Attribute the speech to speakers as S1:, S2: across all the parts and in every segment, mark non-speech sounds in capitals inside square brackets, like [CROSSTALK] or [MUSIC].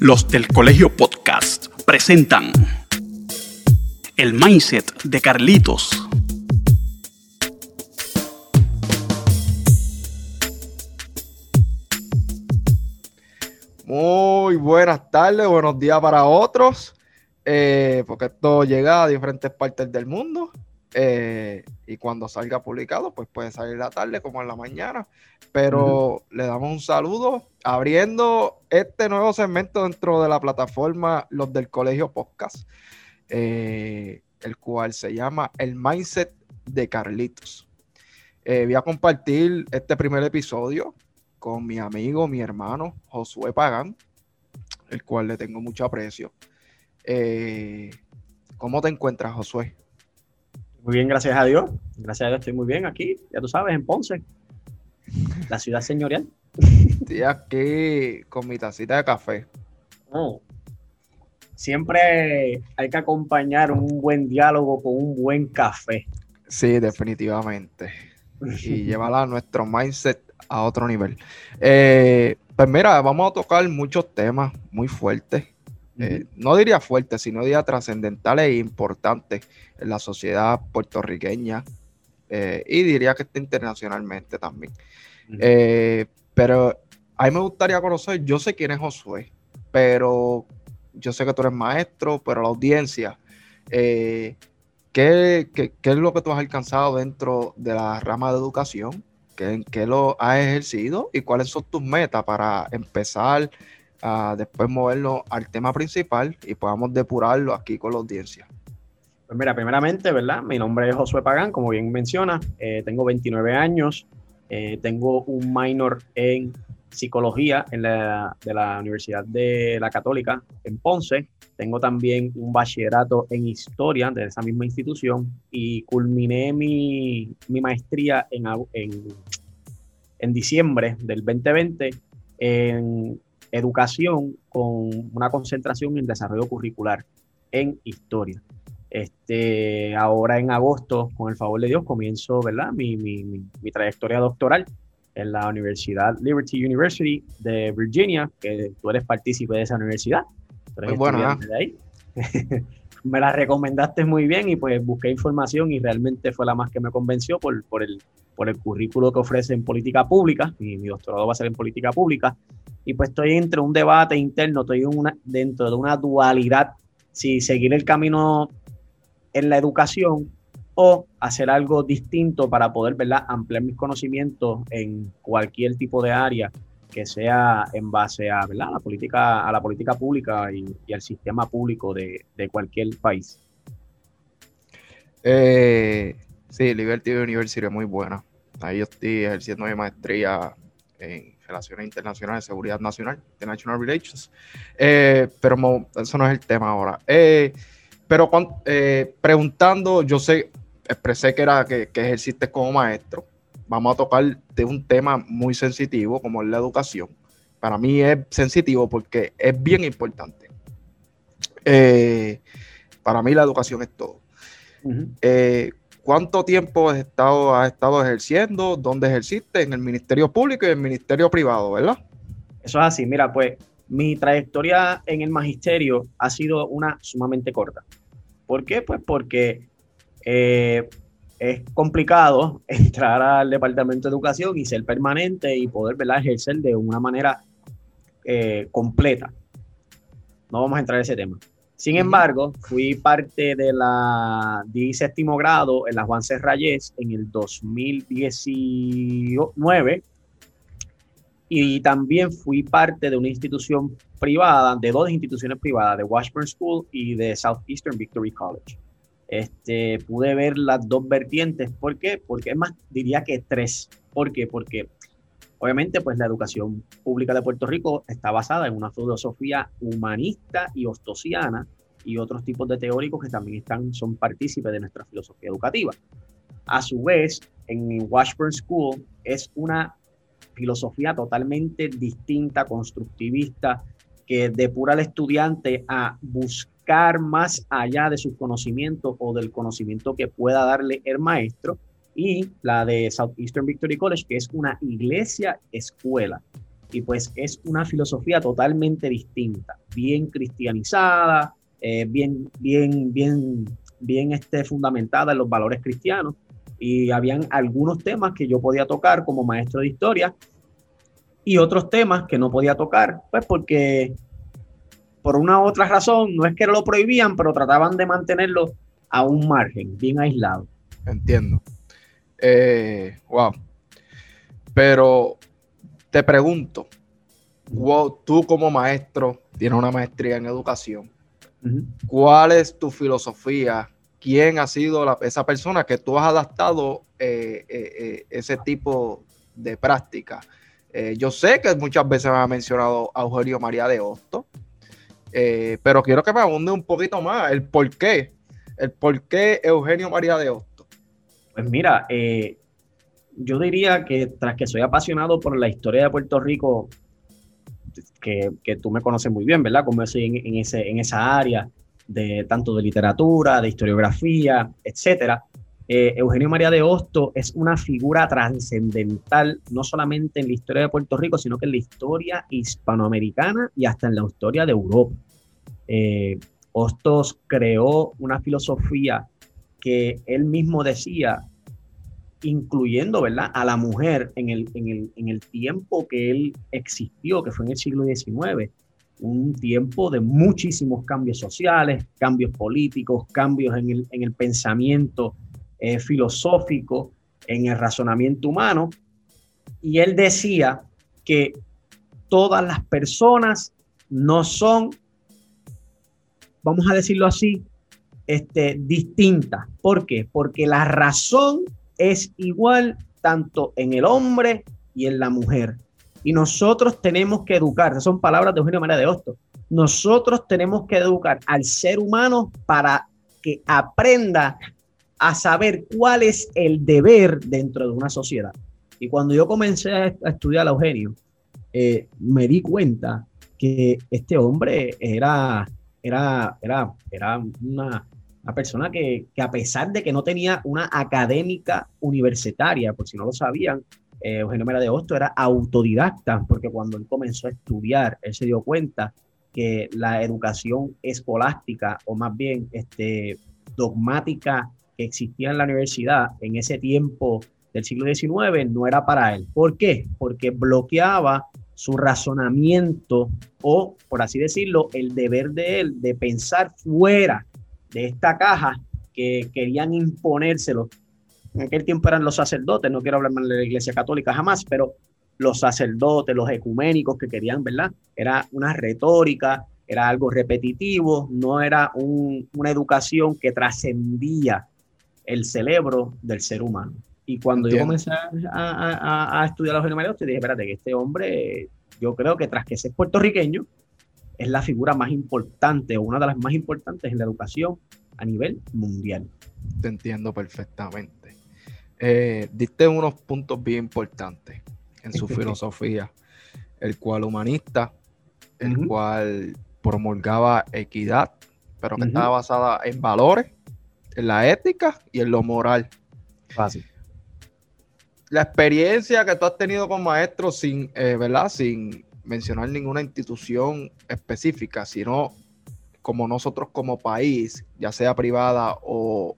S1: Los del Colegio Podcast presentan El Mindset de Carlitos.
S2: Muy buenas tardes, buenos días para otros, eh, porque esto llega a diferentes partes del mundo. Eh, y cuando salga publicado, pues puede salir la tarde como en la mañana. Pero le damos un saludo abriendo este nuevo segmento dentro de la plataforma Los del Colegio Podcast, eh, el cual se llama El Mindset de Carlitos. Eh, voy a compartir este primer episodio con mi amigo, mi hermano Josué Pagán, el cual le tengo mucho aprecio. ¿Cómo te encuentras, Josué?
S3: Muy bien, gracias a Dios. Gracias a Dios estoy muy bien aquí, ya tú sabes, en Ponce, la ciudad señorial.
S2: Estoy aquí con mi tacita de café.
S3: Oh. Siempre hay que acompañar un buen diálogo con un buen café.
S2: Sí, definitivamente. Y [LAUGHS] llevarla a nuestro mindset a otro nivel. Eh, pues mira, vamos a tocar muchos temas muy fuertes eh, no diría fuerte, sino diría trascendentales e importantes en la sociedad puertorriqueña eh, y diría que está internacionalmente también. Eh, pero a mí me gustaría conocer, yo sé quién es Josué, pero yo sé que tú eres maestro, pero la audiencia, ¿qué, es lo que tú has alcanzado dentro de la rama de educación? ¿En qué lo has ejercido? ¿Y cuáles son tus metas para empezar a después moverlo al tema principal y podamos depurarlo aquí con la audiencia.
S3: Pues mira, primeramente, ¿verdad? Mi nombre es Josué Pagán, como bien menciona, eh, tengo 29 años, eh, tengo un minor en psicología en la, de la Universidad de la Católica en Ponce, tengo también un bachillerato en historia de esa misma institución y culminé mi, mi maestría en, en, en diciembre del 2020 en educación con una concentración en desarrollo curricular en historia. Este, ahora en agosto, con el favor de Dios, comienzo ¿verdad? Mi, mi, mi, trayectoria doctoral en la Universidad Liberty University de Virginia, que tú eres partícipe de esa universidad.
S2: Muy buena. [LAUGHS]
S3: me la recomendaste muy bien y pues busqué información y realmente fue la más que me convenció por, por, el, por el currículo que ofrece en política pública. Mi, mi doctorado va a ser en política pública y pues estoy entre un debate interno, estoy una, dentro de una dualidad, si seguir el camino en la educación o hacer algo distinto para poder ¿verdad? ampliar mis conocimientos en cualquier tipo de área que sea en base a, ¿verdad? la, política, a la política pública y, al sistema público de, cualquier país.
S2: Eh, sí, Liberty University es muy buena. Ahí yo estoy ejerciendo mi maestría en Relaciones Internacionales, Seguridad Nacional, International Relations. Eh, pero eso no es el tema ahora. Eh, pero eh, preguntando, yo sé, expresé que era que, que ejerciste como maestro. Vamos a tocar de un tema muy sensitivo como es la educación. Para mí es sensitivo porque es bien importante. para mí la educación es todo. ¿Cuánto tiempo has estado, has estado ejerciendo? ¿Dónde ejerciste? En el Ministerio Público y en el Ministerio Privado, ¿verdad?
S3: Eso es así. Mira, pues mi trayectoria en el magisterio ha sido una sumamente corta. ¿Por qué? Pues porque eh, es complicado [LAUGHS] entrar al Departamento de Educación y ser permanente y poder ejercer de una manera eh, completa. No vamos a entrar en ese tema. Sin embargo, fui parte de la, di séptimo grado en la Juan C. Reyes en el 2019 y también fui parte de una institución privada, de dos instituciones privadas, de Washburn School y de Southeastern Victory College. Este, pude ver las dos vertientes. ¿Por qué? Porque es más, diría que tres. ¿Por qué? Porque obviamente pues la educación pública de Puerto Rico está basada en una filosofía humanista y ostosiana y otros tipos de teóricos que también están, son partícipes de nuestra filosofía educativa. A su vez, en Washburn School es una filosofía totalmente distinta, constructivista, que depura al estudiante a buscar más allá de sus conocimientos o del conocimiento que pueda darle el maestro, y la de Southeastern Victory College, que es una iglesia escuela. y pues es una filosofía totalmente distinta, bien cristianizada, eh, bien, bien, bien, bien este, fundamentada en los valores cristianos y habían algunos temas que yo podía tocar como maestro de historia y otros temas que no podía tocar, pues porque por una u otra razón, no es que lo prohibían, pero trataban de mantenerlo a un margen, bien aislado.
S2: Entiendo. Eh, wow. Pero te pregunto, tú como maestro, tienes una maestría en educación, ¿cuál es tu filosofía? ¿Quién ha sido esa persona que tú has adaptado eh, eh, ese tipo de práctica? yo sé que muchas veces me ha mencionado a Eugenio María de Hosto, pero quiero que me abunde un poquito más el por qué. El por qué Eugenio María de Hosto.
S3: Pues mira, eh, yo diría que tras que soy apasionado por la historia de Puerto Rico, que, tú me conoces muy bien, ¿verdad? Como soy en, ese, en esa área de tanto de literatura, de historiografía, etcétera. Eh, Eugenio María de Hosto es una figura trascendental, no solamente en la historia de Puerto Rico, sino que en la historia hispanoamericana y hasta en la historia de Europa. Eh, Hostos creó una filosofía que él mismo decía, incluyendo ¿verdad? a la mujer en el, en, el, tiempo que él existió, que fue en el siglo XIX, un tiempo de muchísimos cambios sociales, cambios políticos, cambios en el, en el pensamiento eh, filosófico, en el razonamiento humano. Y él decía que todas las personas no son, vamos a decirlo así, este, distintas. ¿Por qué? Porque la razón es igual tanto en el hombre y en la mujer. Y nosotros tenemos que educar, son palabras de Eugenio María de Hosto, nosotros tenemos que educar al ser humano para que aprenda a saber cuál es el deber dentro de una sociedad. Y cuando yo comencé a, estudiar a Eugenio, eh, me di cuenta que este hombre era, era, era, era una, una persona que, a pesar de que no tenía una académica universitaria, por si no lo sabían, eh, Eugenio Mera de Hosto era autodidacta, porque cuando él comenzó a estudiar, él se dio cuenta que la educación escolástica, o más bien este, dogmática que existía en la universidad en ese tiempo del siglo XIX, no era para él. ¿Por qué? Porque bloqueaba su razonamiento o, por así decirlo, el deber de él de pensar fuera de esta caja que querían imponérselo. En aquel tiempo eran los sacerdotes, no quiero hablar mal de la iglesia católica jamás, pero los sacerdotes, los ecuménicos que querían, ¿verdad? Era una retórica, era algo repetitivo, no era una educación que trascendía el cerebro del ser humano. Y cuando yo comencé a, estudiar los María dije, espérate, que este hombre, yo creo que tras que ser puertorriqueño, es la figura más importante o una de las más importantes en la educación a nivel mundial.
S2: Te entiendo perfectamente. Eh, diste unos puntos bien importantes en su [LAUGHS] filosofía, el cual humanista, el cual promulgaba equidad, pero que estaba basada en valores, en la ética y en lo moral.
S3: Fácil.
S2: La experiencia que tú has tenido como maestro sin, eh, ¿verdad? Sin mencionar ninguna institución específica, sino como nosotros como país, ya sea privada o,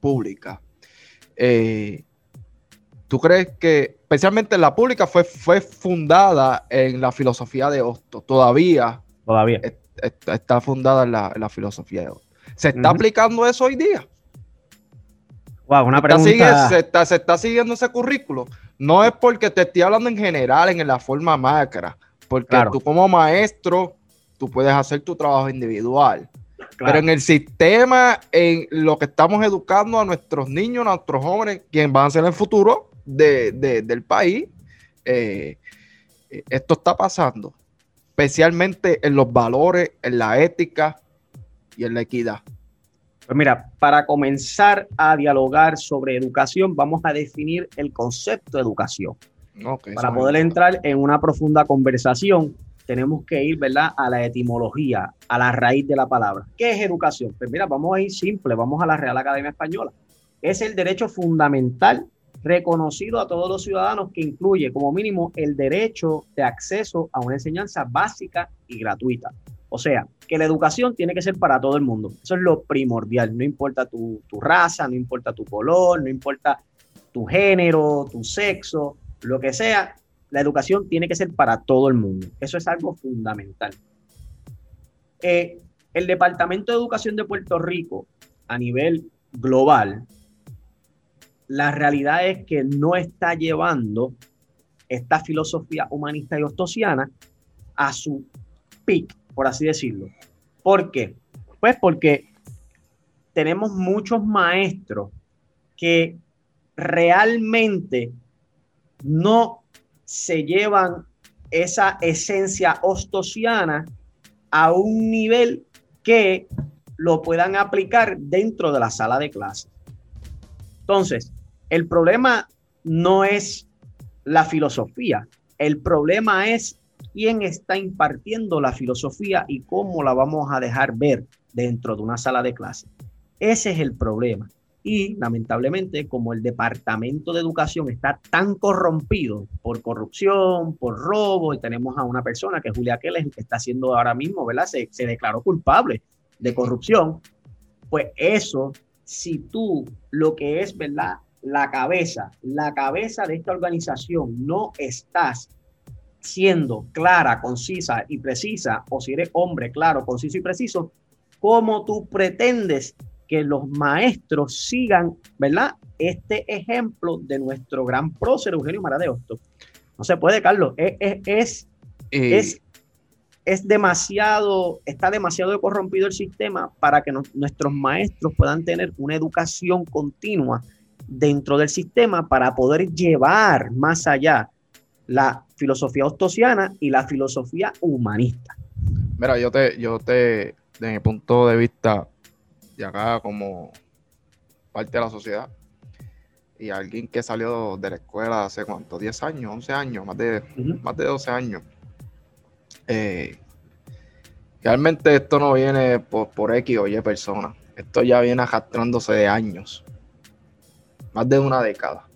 S2: pública. Eh, ¿Tú crees que, especialmente la pública, fue, fue fundada en la filosofía de Hosto? Todavía,
S3: Todavía.
S2: está fundada en la, filosofía de Hosto. ¿Se está aplicando eso hoy día?
S3: Wow, una pregunta.
S2: se, está, se está siguiendo ese currículo. No es porque te estoy hablando en general, en la forma macra, porque tú como maestro, tú puedes hacer tu trabajo individual. Pero en el sistema, en lo que estamos educando a nuestros niños, a nuestros jóvenes, quienes van a ser el futuro del país, eh, esto está pasando, especialmente en los valores, en la ética y en la equidad.
S3: Pues mira, para comenzar a dialogar sobre educación, vamos a definir el concepto de educación. para poder entrar en una profunda conversación, tenemos que ir, ¿verdad?, a la etimología, a la raíz de la palabra. ¿Qué es educación? Pues mira, vamos a ir simple, vamos a la Real Academia Española. Es el derecho fundamental reconocido a todos los ciudadanos que incluye como mínimo el derecho de acceso a una enseñanza básica y gratuita. O sea, que la educación tiene que ser para todo el mundo. Eso es lo primordial. No importa tu, tu raza, no importa tu color, no importa tu género, tu sexo, lo que sea, la educación tiene que ser para todo el mundo. Eso es algo fundamental. Eh, el Departamento de Educación de Puerto Rico, a nivel global, la realidad es que no está llevando esta filosofía humanista y ostosiana a su pic, por así decirlo. ¿Por qué? Pues porque tenemos muchos maestros que realmente no se llevan esa esencia ostosiana a un nivel que lo puedan aplicar dentro de la sala de clases. Entonces, el problema no es la filosofía, el problema es quién está impartiendo la filosofía y cómo la vamos a dejar ver dentro de una sala de clase. Ese es el problema. Y lamentablemente, como el Departamento de Educación está tan corrompido por corrupción, por robo, y tenemos a una persona que Julia Keller, que está haciendo ahora mismo, ¿verdad? Se, se declaró culpable de corrupción, pues eso, si tú lo que es, ¿verdad? la cabeza, la cabeza de esta organización no estás siendo clara, concisa y precisa, o si eres hombre claro, conciso y preciso, ¿cómo tú pretendes que los maestros sigan, ¿verdad? Este ejemplo de nuestro gran prócer Eugenio Mara de No se puede, Carlos. Es, es, es, eh. es, demasiado, está demasiado corrompido el sistema para que nuestros maestros puedan tener una educación continua dentro del sistema para poder llevar más allá la filosofía ostosiana y la filosofía humanista.
S2: Mira, yo te, yo te, de mi punto de vista, y acá como parte de la sociedad, y alguien que salió de la escuela hace cuánto, 10 años, 11 años, más de, más de 12 años. Eh, realmente esto no viene por, por X o Y personas. Esto ya viene arrastrándose de años más de una década.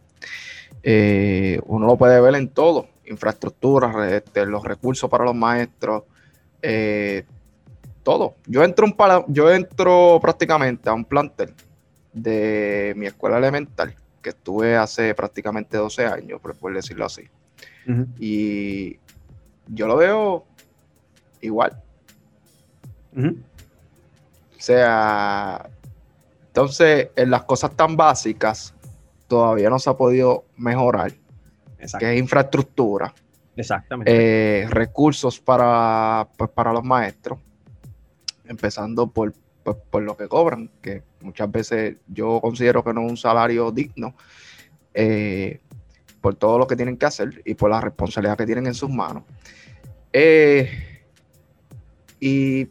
S2: Eh, uno lo puede ver en todo, infraestructuras, este, los recursos para los maestros, eh, todo. Yo entro, un yo entro prácticamente a un plantel de mi escuela elemental, que estuve hace prácticamente 12 años, por decirlo así. Y yo lo veo igual. O sea, entonces, en las cosas tan básicas, todavía no se ha podido mejorar, que es infraestructura.
S3: Exactamente.
S2: Eh, recursos para, pues, para los maestros, empezando por, pues, por, lo que cobran, que muchas veces yo considero que no es un salario digno, eh, por todo lo que tienen que hacer y por la responsabilidad que tienen en sus manos. Eh, y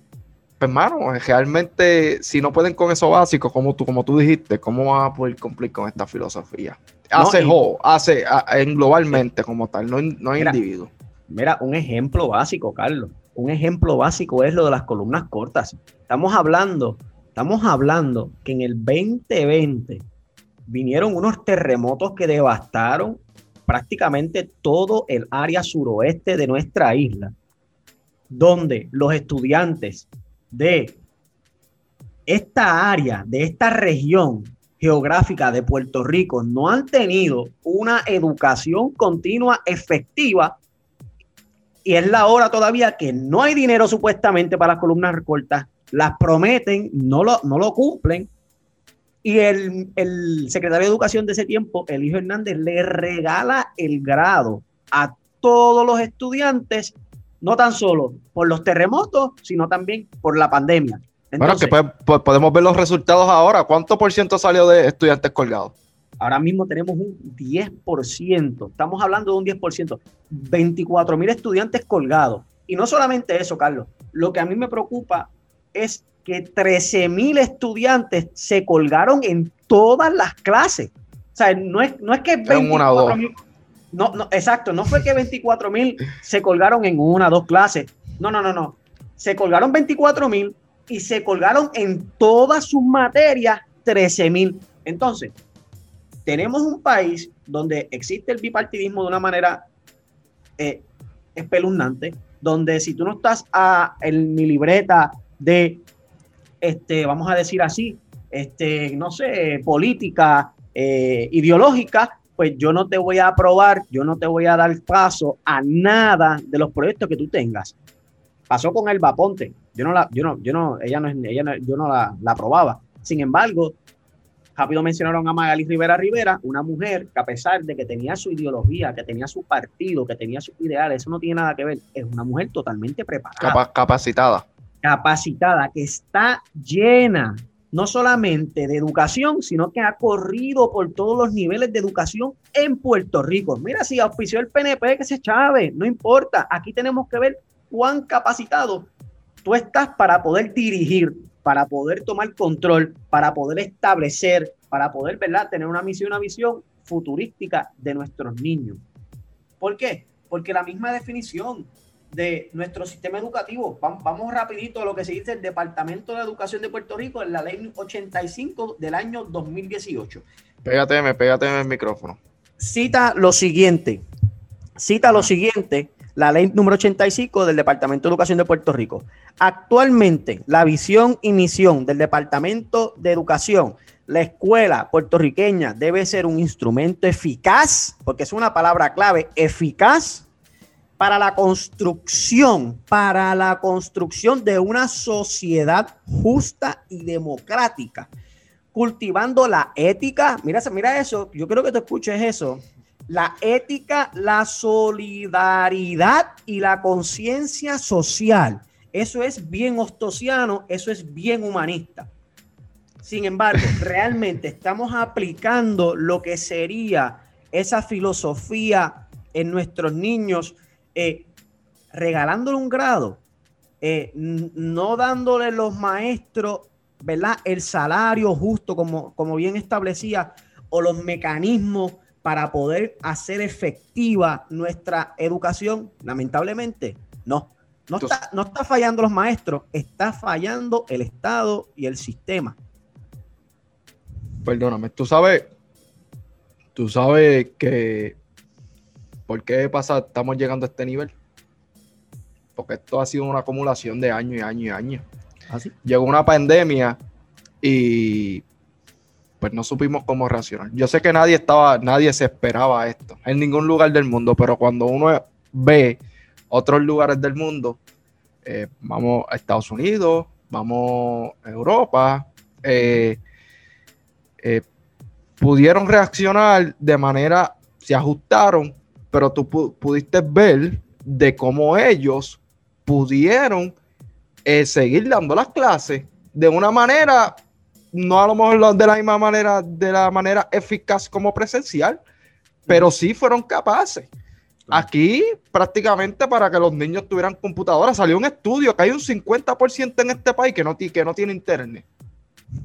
S2: pues, hermano, realmente, si no pueden con eso básico, como tú, como tú dijiste, ¿cómo van a poder cumplir con esta filosofía? Hace hace en globalmente como tal, no, no hay individuo.
S3: Mira, un ejemplo básico, Carlos. Un ejemplo básico es lo de las columnas cortas. Estamos hablando, estamos hablando que en el 2020 vinieron unos terremotos que devastaron prácticamente todo el área suroeste de nuestra isla, donde los estudiantes de esta área, de esta región geográfica de Puerto Rico no han tenido una educación continua efectiva y es la hora todavía que no hay dinero supuestamente para las columnas cortas, las prometen, no lo, no lo cumplen. Y el, el secretario de Educación de ese tiempo, Elijo Hernández, le regala el grado a todos los estudiantes no tan solo por los terremotos, sino también por la pandemia.
S2: bueno, que podemos ver los resultados ahora. ¿Cuánto por ciento salió de estudiantes colgados?
S3: Ahora mismo tenemos un 10%. Estamos hablando de un 10%. 24 mil estudiantes colgados. Y no solamente eso, Carlos. Lo que a mí me preocupa es que 13 mil estudiantes se colgaron en todas las clases. O sea, no es, no es que 24 mil no, no, exacto, no fue que 24 mil se colgaron en una, dos clases. No, no, no, no. Se colgaron 24 mil y se colgaron en todas sus materias 13 mil. Entonces, tenemos un país donde existe el bipartidismo de una manera eh, espeluznante, donde si tú no estás a, en mi libreta de, este, vamos a decir así, este, no sé, política, eh, ideológica, pues yo no te voy a aprobar, yo no te voy a dar paso a nada de los proyectos que tú tengas. Pasó con el Ponte. Yo no la, yo no, yo no, ella no, ella no, yo no la, la aprobaba. Sin embargo, rápido mencionaron a Magali Rivera Rivera, una mujer que a pesar de que tenía su ideología, que tenía su partido, que tenía sus ideales, eso no tiene nada que ver, es una mujer totalmente preparada.
S2: capacitada.
S3: Capacitada, que está llena no solamente de educación, sino que ha corrido por todos los niveles de educación en Puerto Rico. Mira, si auspició el PNP, que se chave, no importa. Aquí tenemos que ver cuán capacitado tú estás para poder dirigir, para poder tomar control, para poder establecer, para poder, ¿verdad?, tener una misión, una visión futurística de nuestros niños. ¿Por qué? Porque la misma definición de nuestro sistema educativo, vamos, rapidito a lo que se dice el Departamento de Educación de Puerto Rico en la ley 85 del año 2018.
S2: Pégate, pégate en el micrófono.
S3: Cita lo siguiente, cita lo siguiente la ley número 85 del Departamento de Educación de Puerto Rico. Actualmente, la visión y misión del Departamento de Educación, la escuela puertorriqueña debe ser un instrumento eficaz, porque es una palabra clave, eficaz para la construcción, para la construcción de una sociedad justa y democrática, cultivando la ética. Mira, mira eso, yo creo que te escuches eso la ética, la solidaridad y la conciencia social. Eso es bien ostosiano, eso es bien humanista. Sin embargo, [LAUGHS] realmente estamos aplicando lo que sería esa filosofía en nuestros niños, eh, regalándole un grado, eh, no dándole los maestros, ¿verdad? El salario justo, como, como bien establecía, o los mecanismos para poder hacer efectiva nuestra educación? Lamentablemente, no. No está, no está fallando los maestros, está fallando el Estado y el sistema.
S2: Perdóname, tú sabes, tú sabes que ¿por qué pasa? Estamos llegando a este nivel. Porque esto ha sido una acumulación de años y años y años. ¿Ah, Llegó una pandemia y pues no supimos cómo reaccionar. Yo sé que nadie estaba, nadie se esperaba esto en ningún lugar del mundo, pero cuando uno ve otros lugares del mundo, eh, vamos a Estados Unidos, vamos a Europa, eh, eh, pudieron reaccionar de manera, se ajustaron, pero tú pudiste ver de cómo ellos pudieron seguir dando las clases de una manera no a lo mejor de la misma manera, de la manera eficaz como presencial, pero sí fueron capaces. Aquí, prácticamente para que los niños tuvieran computadoras, salió un estudio que hay un 50% en este país que no, que no tiene internet.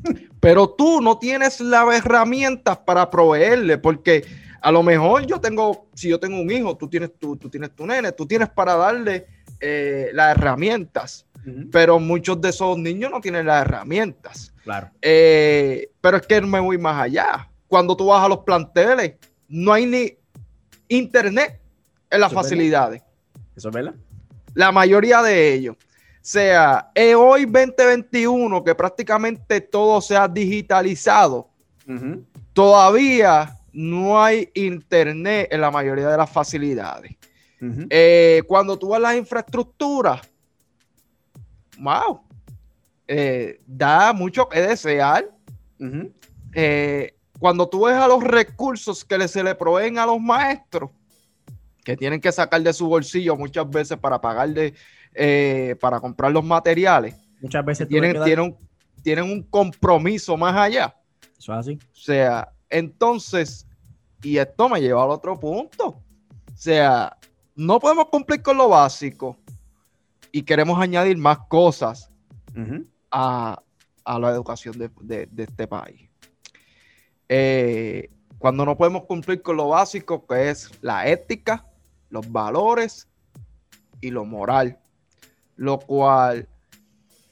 S2: [LAUGHS] Pero tú no tienes las herramientas para proveerle, porque a lo mejor yo tengo, si yo tengo un hijo, tú tienes tu, tú tienes tu nene, tú tienes para darle eh, las herramientas, pero muchos de esos niños no tienen las herramientas.
S3: Claro.
S2: Eh, pero es que no me voy más allá. Cuando tú vas a los planteles, no hay ni internet en las facilidades.
S3: ¿Eso es verdad?
S2: La mayoría de ellos. O sea, hoy 2021, que prácticamente todo se ha digitalizado, todavía no hay internet en la mayoría de las facilidades. Eh, cuando tú vas a las infraestructuras, wow, eh, da mucho que desear. Eh, cuando tú ves a los recursos que se le proveen a los maestros, que tienen que sacar de su bolsillo muchas veces para pagarle, eh, para comprar los materiales,
S3: muchas veces
S2: tienen, tienen, tienen un compromiso más allá.
S3: Eso es así.
S2: O sea, entonces, y esto me lleva al otro punto. O sea, no podemos cumplir con lo básico y queremos añadir más cosas a, la educación de, este país. Eh, cuando no podemos cumplir con lo básico que es la ética, los valores y lo moral, lo cual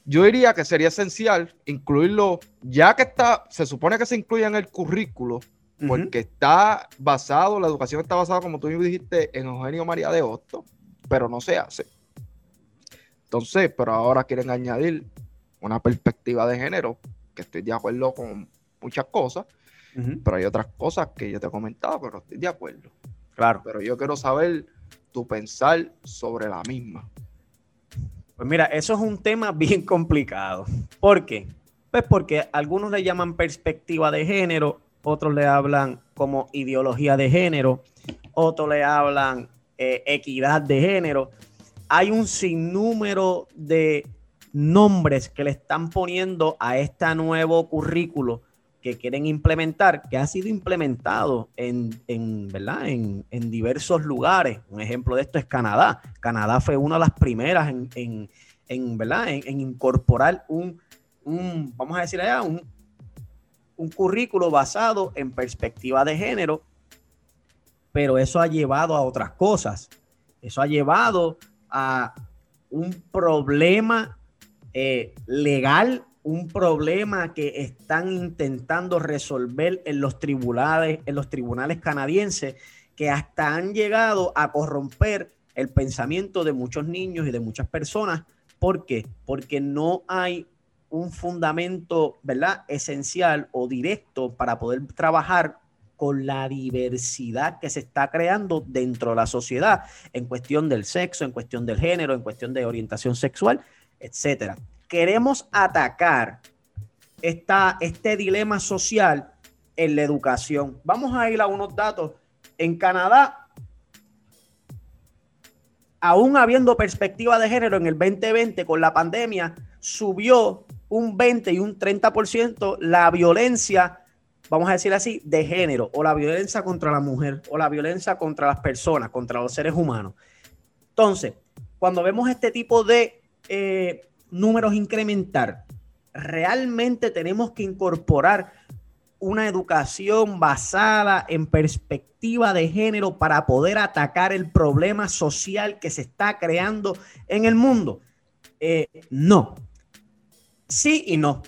S2: yo diría que sería esencial incluirlo, ya que está, se supone que se incluye en el currículo, porque está basado, la educación está basada, como tú dijiste, en Eugenio María de Hosto, pero no se hace. Entonces, pero ahora quieren añadir una perspectiva de género, que estoy de acuerdo con muchas cosas, pero hay otras cosas que yo te he comentado, pero no estoy de acuerdo.
S3: Claro.
S2: Pero yo quiero saber tu pensar sobre la misma.
S3: Pues mira, eso es un tema [LAUGHS] bien complicado. ¿Por qué? Pues porque algunos le llaman perspectiva de género, otros le hablan como ideología de género, otros le hablan eh, equidad de género. Hay un sinnúmero de nombres que le están poniendo a este nuevo currículo que quieren implementar, que ha sido implementado en, ¿verdad? En, diversos lugares. Un ejemplo de esto es Canadá. Canadá fue una de las primeras en, en ¿verdad? En, incorporar un, un, vamos a decir allá, un, un currículo basado en perspectiva de género, pero eso ha llevado a otras cosas. Eso ha llevado a un problema eh, legal, un problema que están intentando resolver en los tribunales, en los tribunales canadienses, que hasta han llegado a corromper el pensamiento de muchos niños y de muchas personas. ¿Por qué? Porque no hay un fundamento, ¿verdad? Esencial o directo para poder trabajar con la diversidad que se está creando dentro de la sociedad en cuestión del sexo, en cuestión del género, en cuestión de orientación sexual, etcétera. Queremos atacar esta, este dilema social en la educación. Vamos a ir a unos datos. En Canadá, aún habiendo perspectiva de género en el 2020 con la pandemia, subió un 20 y un 30% la violencia, vamos a decir así, de género, o la violencia contra la mujer, o la violencia contra las personas, contra los seres humanos. Entonces, cuando vemos este tipo de eh, números incrementar, realmente tenemos que incorporar una educación basada en perspectiva de género para poder atacar el problema social que se está creando en el mundo? Eh, no. Sí y no.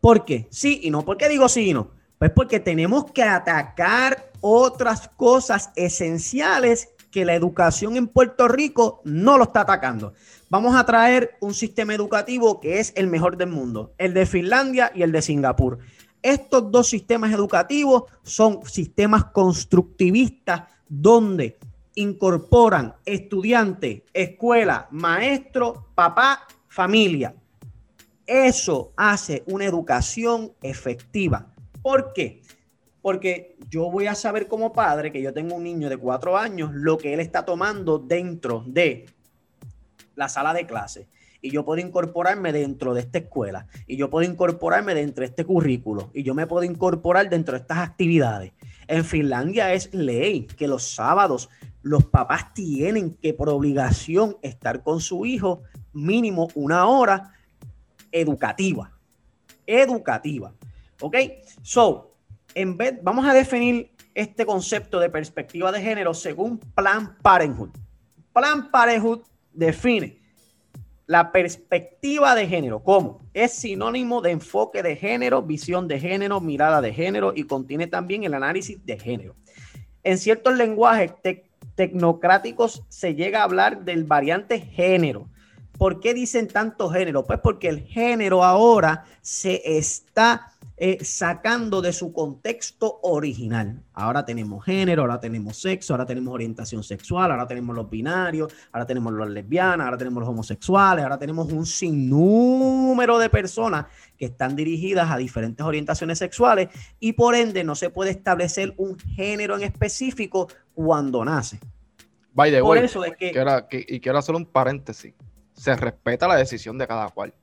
S3: ¿Por qué? Sí y no. ¿Por qué digo sí y no? Pues porque tenemos que atacar otras cosas esenciales que la educación en Puerto Rico no lo está atacando. Vamos a traer un sistema educativo que es el mejor del mundo, el de Finlandia y el de Singapur. Estos dos sistemas educativos son sistemas constructivistas donde incorporan estudiante, escuela, maestro, papá, familia. Eso hace una educación efectiva. ¿Por qué? Porque yo voy a saber como padre que yo tengo un niño de cuatro años lo que él está tomando dentro de la sala de clase. Y yo puedo incorporarme dentro de esta escuela. Y yo puedo incorporarme dentro de este currículo. Y yo me puedo incorporar dentro de estas actividades. En Finlandia es ley que los sábados los papás tienen que por obligación estar con su hijo mínimo una hora educativa. Educativa. ¿Ok? So, en vez, vamos a definir este concepto de perspectiva de género según Plan Parenthood. Plan Parenthood define la perspectiva de género como es sinónimo de enfoque de género, visión de género, mirada de género y contiene también el análisis de género. En ciertos lenguajes tecnocráticos se llega a hablar del variante género. ¿Por qué dicen tanto género? Pues porque el género ahora se está eh, sacando de su contexto original. Ahora tenemos género, ahora tenemos sexo, ahora tenemos orientación sexual, ahora tenemos los binarios, ahora tenemos los lesbianas, ahora tenemos los homosexuales, ahora tenemos un sinnúmero de personas que están dirigidas a diferentes orientaciones sexuales y por ende no se puede establecer un género en específico cuando nace.
S2: By the por eso es que, y quiero hacer un paréntesis. Se respeta la decisión de cada cual.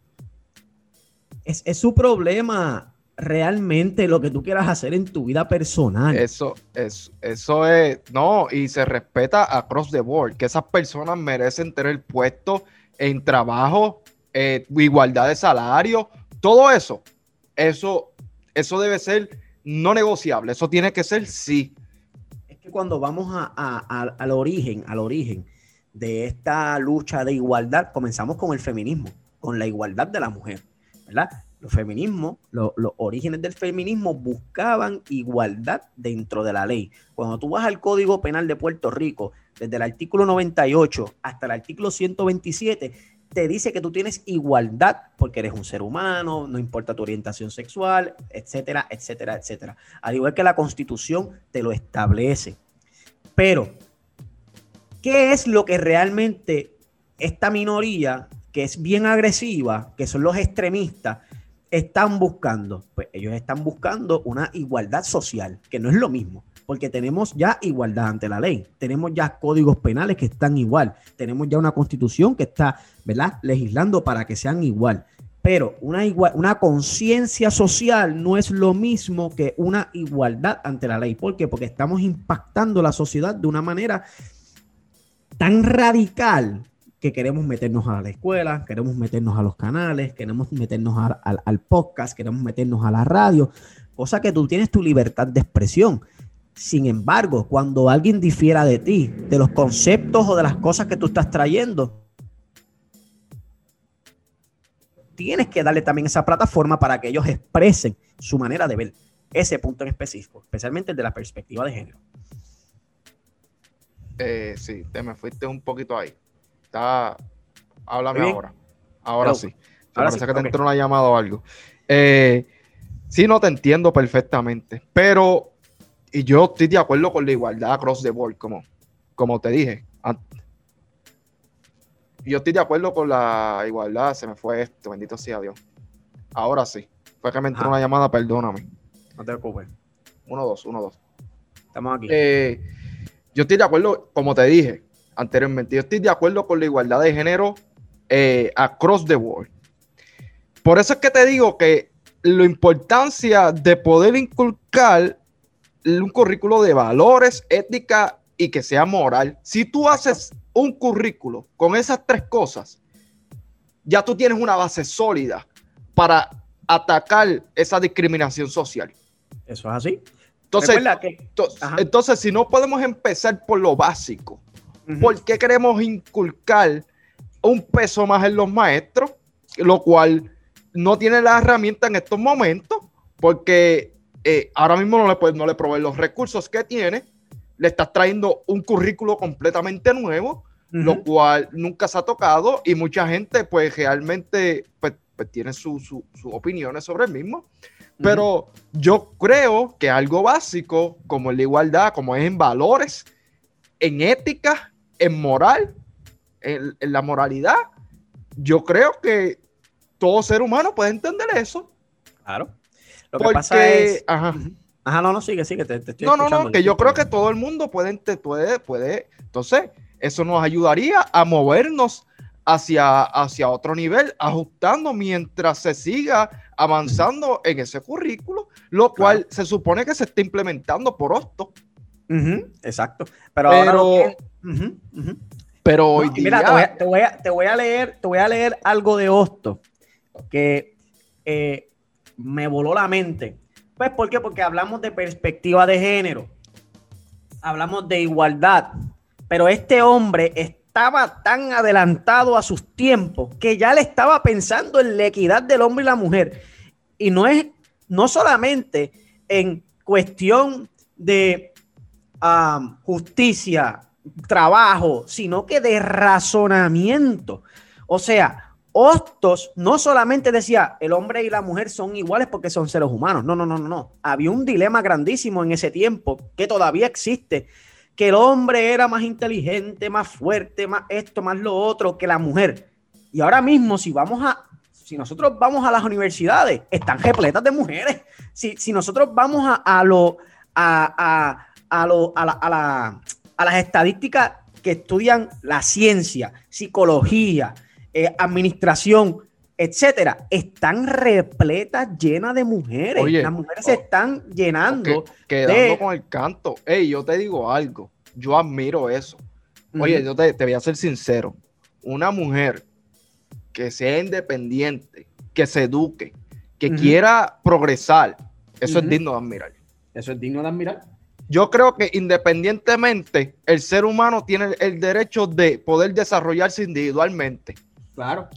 S3: Es, es su problema realmente lo que tú quieras hacer en tu vida personal.
S2: Eso, es, eso es, no, y se respeta across the board, que esas personas merecen tener puesto en trabajo, eh, igualdad de salario, todo eso, eso, eso debe ser no negociable, eso tiene que ser sí.
S3: Es que cuando vamos a, al origen, al origen de esta lucha de igualdad, comenzamos con el feminismo, con la igualdad de la mujer, ¿verdad? Los feminismos, los orígenes del feminismo buscaban igualdad dentro de la ley. Cuando tú vas al Código Penal de Puerto Rico, desde el artículo 98 hasta el artículo 127, te dice que tú tienes igualdad porque eres un ser humano, no importa tu orientación sexual, etcétera, etcétera, etcétera. Al igual que la constitución te lo establece. Pero, ¿qué es lo que realmente esta minoría, que es bien agresiva, que son los extremistas, están buscando? Pues ellos están buscando una igualdad social, que no es lo mismo, porque tenemos ya igualdad ante la ley, tenemos ya códigos penales que están igual, tenemos ya una constitución que está, ¿verdad?, legislando para que sean igual. Pero una, una conciencia social no es lo mismo que una igualdad ante la ley. ¿Por qué? Porque estamos impactando la sociedad de una manera tan radical que queremos meternos a la escuela, queremos meternos a los canales, queremos meternos al podcast, queremos meternos a la radio, cosa que tú tienes tu libertad de expresión. Sin embargo, cuando alguien difiera de ti, de los conceptos o de las cosas que tú estás trayendo, tienes que darle también esa plataforma para que ellos expresen su manera de ver ese punto en específico, especialmente el de la perspectiva de género.
S2: Eh, sí, te me fuiste un poquito ahí. Está, háblame ahora. Ahora sí. ahora parece que te entró una llamada o algo. Eh, sí, no te entiendo perfectamente, pero y yo estoy de acuerdo con la igualdad across the board, como, como te dije. Yo estoy de acuerdo con la igualdad, se me fue esto, bendito sea Dios. Ahora sí. Fue que me entró una llamada, perdóname.
S3: No te preocupes.
S2: Uno, dos, uno, dos.
S3: Estamos aquí.
S2: Eh, yo estoy de acuerdo, como te dije anteriormente, yo estoy de acuerdo con la igualdad de género eh, across the board. Por eso es que te digo que la importancia de poder inculcar un currículo de valores, ética y que sea moral. Si tú haces un currículo con esas tres cosas, ya tú tienes una base sólida para atacar esa discriminación social.
S3: Eso es así.
S2: Entonces, entonces si no podemos empezar por lo básico, ¿por qué queremos inculcar un peso más en los maestros? Lo cual no tiene la herramienta en estos momentos, porque eh, ahora mismo no le, puede, no le provee los recursos que tiene, le estás trayendo un currículo completamente nuevo, lo cual nunca se ha tocado y mucha gente pues realmente pues, pues tiene sus opiniones sobre el mismo. Pero yo creo que algo básico como la igualdad, como es en valores, en ética, en moral, en, la moralidad, yo creo que todo ser humano puede entender eso.
S3: Claro. Lo que pasa es. Ajá. Ajá, no, no, sigue, sigue. Te,
S2: estoy no, no, no, que yo creo que todo el mundo puede, puede, puede. Entonces, eso nos ayudaría a movernos hacia, hacia otro nivel, ajustando mientras se siga avanzando en ese currículo, lo cual se supone que se está implementando por Osto.
S3: exacto. Pero, ahora
S2: pero hoy
S3: Mira, te voy, a, te, voy a, te voy, a, leer, te voy a leer algo de Osto que eh, me voló la mente. Pues, ¿por qué? Porque hablamos de perspectiva de género, hablamos de igualdad, pero este hombre estaba tan adelantado a sus tiempos que ya le estaba pensando en la equidad del hombre y la mujer. Y no es, no solamente en cuestión de justicia, trabajo, sino que de razonamiento. O sea, Hostos no solamente decía el hombre y la mujer son iguales porque son seres humanos. No, no, no, no, no. Había un dilema grandísimo en ese tiempo que todavía existe. Que el hombre era más inteligente, más fuerte, más esto, más lo otro que la mujer. Y ahora mismo, si vamos a, si nosotros vamos a las universidades, están repletas de mujeres. Si, si nosotros vamos a, a a, a, a, a, la, a, la, a las estadísticas que estudian la ciencia, psicología, eh, administración, etcétera, están repletas, llenas de mujeres. Las mujeres se están llenando.
S2: quedando con el canto. Ey, yo te digo algo. Yo admiro eso. Oye, yo te, voy a ser sincero. Una mujer que sea independiente, que se eduque, que quiera progresar, eso es digno de admirar.
S3: Eso es digno de admirar.
S2: Yo creo que independientemente, el ser humano tiene el derecho de poder desarrollarse individualmente.
S3: Claro.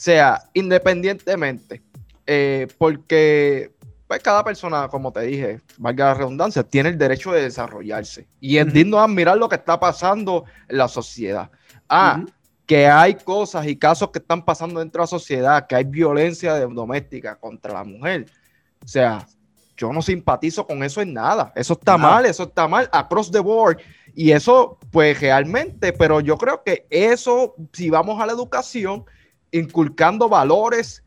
S2: Sea, independientemente. eh, porque pues, cada persona, como te dije, valga la redundancia, tiene el derecho de desarrollarse. Y es digno admirar lo que está pasando en la sociedad. Ah, que hay cosas y casos que están pasando dentro de la sociedad, que hay violencia doméstica contra la mujer. O sea, yo no simpatizo con eso en nada. Eso está mal, eso está mal, across the board. Y eso, pues realmente, pero yo creo que eso, si vamos a la educación, inculcando valores,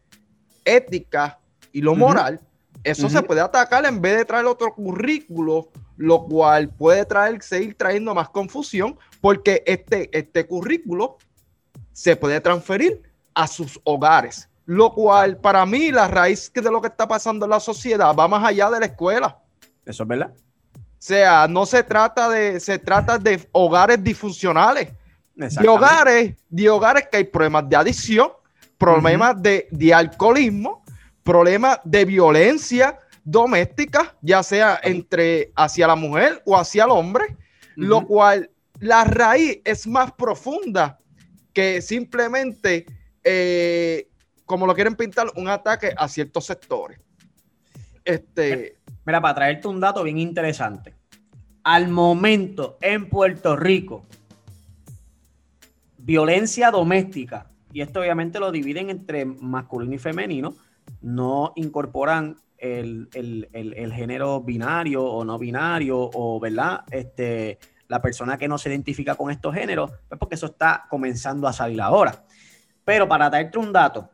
S2: ética y lo moral, eso se puede atacar en vez de traer otro currículo, lo cual puede traer, seguir trayendo más confusión, porque este, este currículo se puede transferir a sus hogares, lo cual para mí la raíz de lo que está pasando en la sociedad va más allá de la escuela.
S3: Eso es verdad.
S2: O sea, no se trata de, se trata de hogares disfuncionales, de hogares, de hogares que hay problemas de adicción, problemas de, de alcoholismo, problemas de violencia doméstica, ya sea entre hacia la mujer o hacia el hombre, lo cual la raíz es más profunda que simplemente, eh, como lo quieren pintar, un ataque a ciertos sectores. Este.
S3: Mira, para traerte un dato bien interesante. Al momento en Puerto Rico, violencia doméstica, y esto obviamente lo dividen entre masculino y femenino, no incorporan el, el, género binario o no binario, o verdad, este, la persona que no se identifica con estos géneros, pues porque eso está comenzando a salir ahora. Pero para traerte un dato,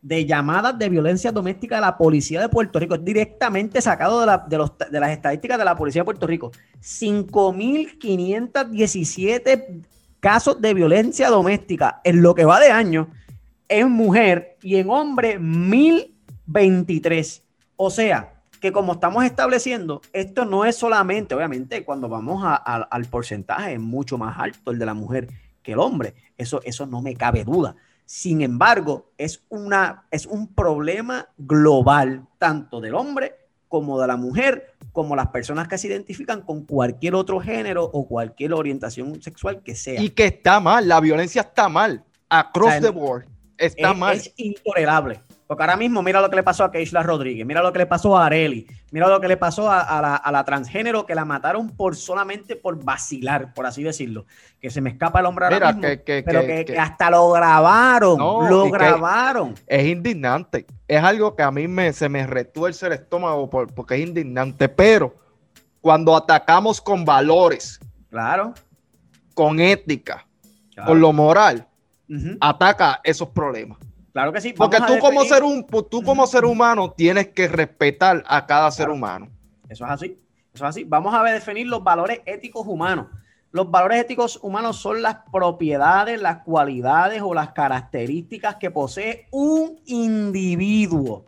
S3: de llamadas de violencia doméstica de la policía de Puerto Rico, directamente sacado de, de, los, de las estadísticas de la policía de Puerto Rico. 5.517 casos de violencia doméstica en lo que va de año en mujer y en hombre 1.023. O sea, que como estamos estableciendo, esto no es solamente, obviamente, cuando vamos al porcentaje es mucho más alto el de la mujer que el hombre. Eso, eso no me cabe duda. Sin embargo, es, una, es un problema global, tanto del hombre como de la mujer, como las personas que se identifican con cualquier otro género o cualquier orientación sexual que sea.
S2: Y que está mal, la violencia está mal, across the board, está mal.
S3: Es intolerable. Porque ahora mismo mira lo que le pasó a Keishla Rodríguez, mira lo que le pasó a Areli, mira lo que le pasó a, la, transgénero que la mataron por solamente por vacilar, por así decirlo. Que se me escapa el hombre ahora mismo, pero que, hasta lo grabaron, lo grabaron.
S2: Es indignante, es algo que a mí me, se me retuerce el estómago porque es indignante, pero cuando atacamos con valores,
S3: claro,
S2: con ética, con lo moral, ataca esos problemas.
S3: Claro que sí.
S2: Porque tú como, ser un, tú como ser humano tienes que respetar a cada ser humano.
S3: Eso es así. Eso es así. Vamos a definir los valores éticos humanos. Los valores éticos humanos son las propiedades, las cualidades o las características que posee un individuo.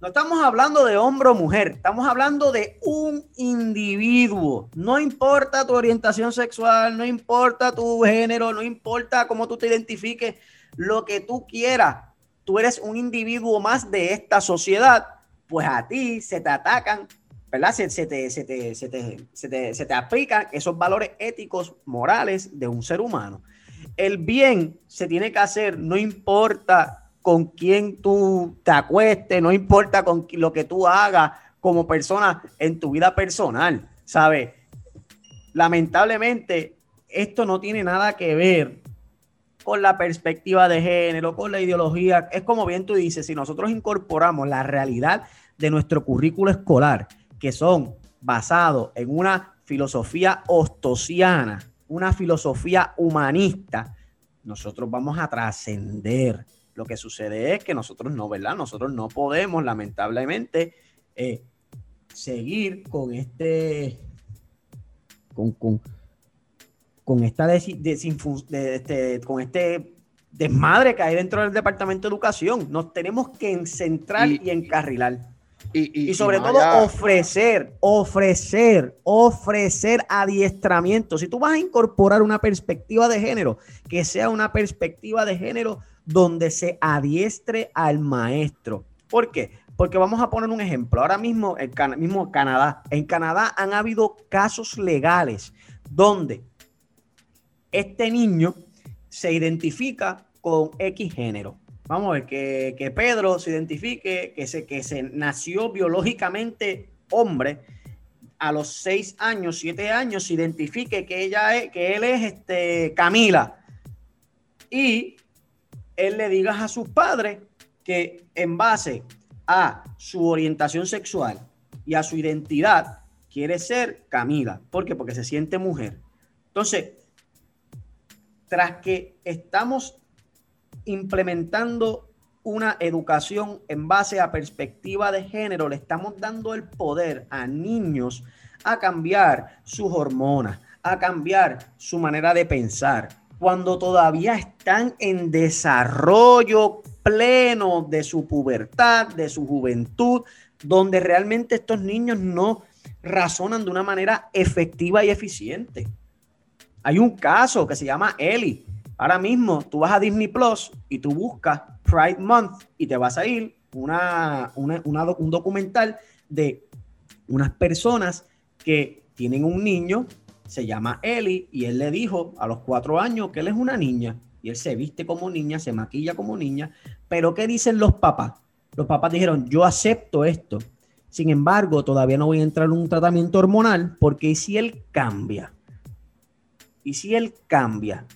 S3: No estamos hablando de hombre o mujer, estamos hablando de un individuo. No importa tu orientación sexual, no importa tu género, no importa cómo tú te identifiques, lo que tú quieras tú eres un individuo más de esta sociedad, pues a ti se te atacan, ¿verdad? Se, te, se, te, se, te, se, te, aplican esos valores éticos, morales de un ser humano. El bien se tiene que hacer, no importa con quién tú te acuestes, no importa con lo que tú hagas como persona en tu vida personal, ¿sabes? Lamentablemente, esto no tiene nada que ver con la perspectiva de género, con la ideología. Es como bien tú dices, si nosotros incorporamos la realidad de nuestro currículo escolar, que son basados en una filosofía ostosiana, una filosofía humanista, nosotros vamos a trascender. Lo que sucede es que nosotros no, ¿verdad? Nosotros no podemos, lamentablemente, eh, seguir con este, con, con, con esta este, con este desmadre que hay dentro del Departamento de Educación. Nos tenemos que centrar y, encarrilar. Y, sobre todo ofrecer, ofrecer, ofrecer adiestramiento. Si tú vas a incorporar una perspectiva de género, que sea una perspectiva de género donde se adiestre al maestro. ¿Por qué? Porque vamos a poner un ejemplo. Ahora mismo, mismo Canadá. En Canadá han habido casos legales donde este niño se identifica con X género. Vamos a ver, que, que Pedro se identifique, que se, que se nació biológicamente hombre, a los seis años, siete años, se identifique que ella es, que él es este Camila. Y él le diga a sus padres que en base a su orientación sexual y a su identidad quiere ser Camila. ¿Por qué? Porque se siente mujer. Entonces, tras que estamos implementando una educación en base a perspectiva de género, le estamos dando el poder a niños a cambiar sus hormonas, a cambiar su manera de pensar, cuando todavía están en desarrollo pleno de su pubertad, de su juventud, donde realmente estos niños no razonan de una manera efectiva y eficiente. Hay un caso que se llama Ellie. Ahora mismo tú vas a Disney Plus y tú buscas Pride Month y te vas a ir una, un documental de unas personas que tienen un niño, se llama Ellie, y él le dijo a los cuatro años que él es una niña. Y él se viste como niña, se maquilla como niña. Pero ¿qué dicen los papás? Los papás dijeron, yo acepto esto. Sin embargo, todavía no voy a entrar en un tratamiento hormonal porque si él cambia? ¿Y si él cambia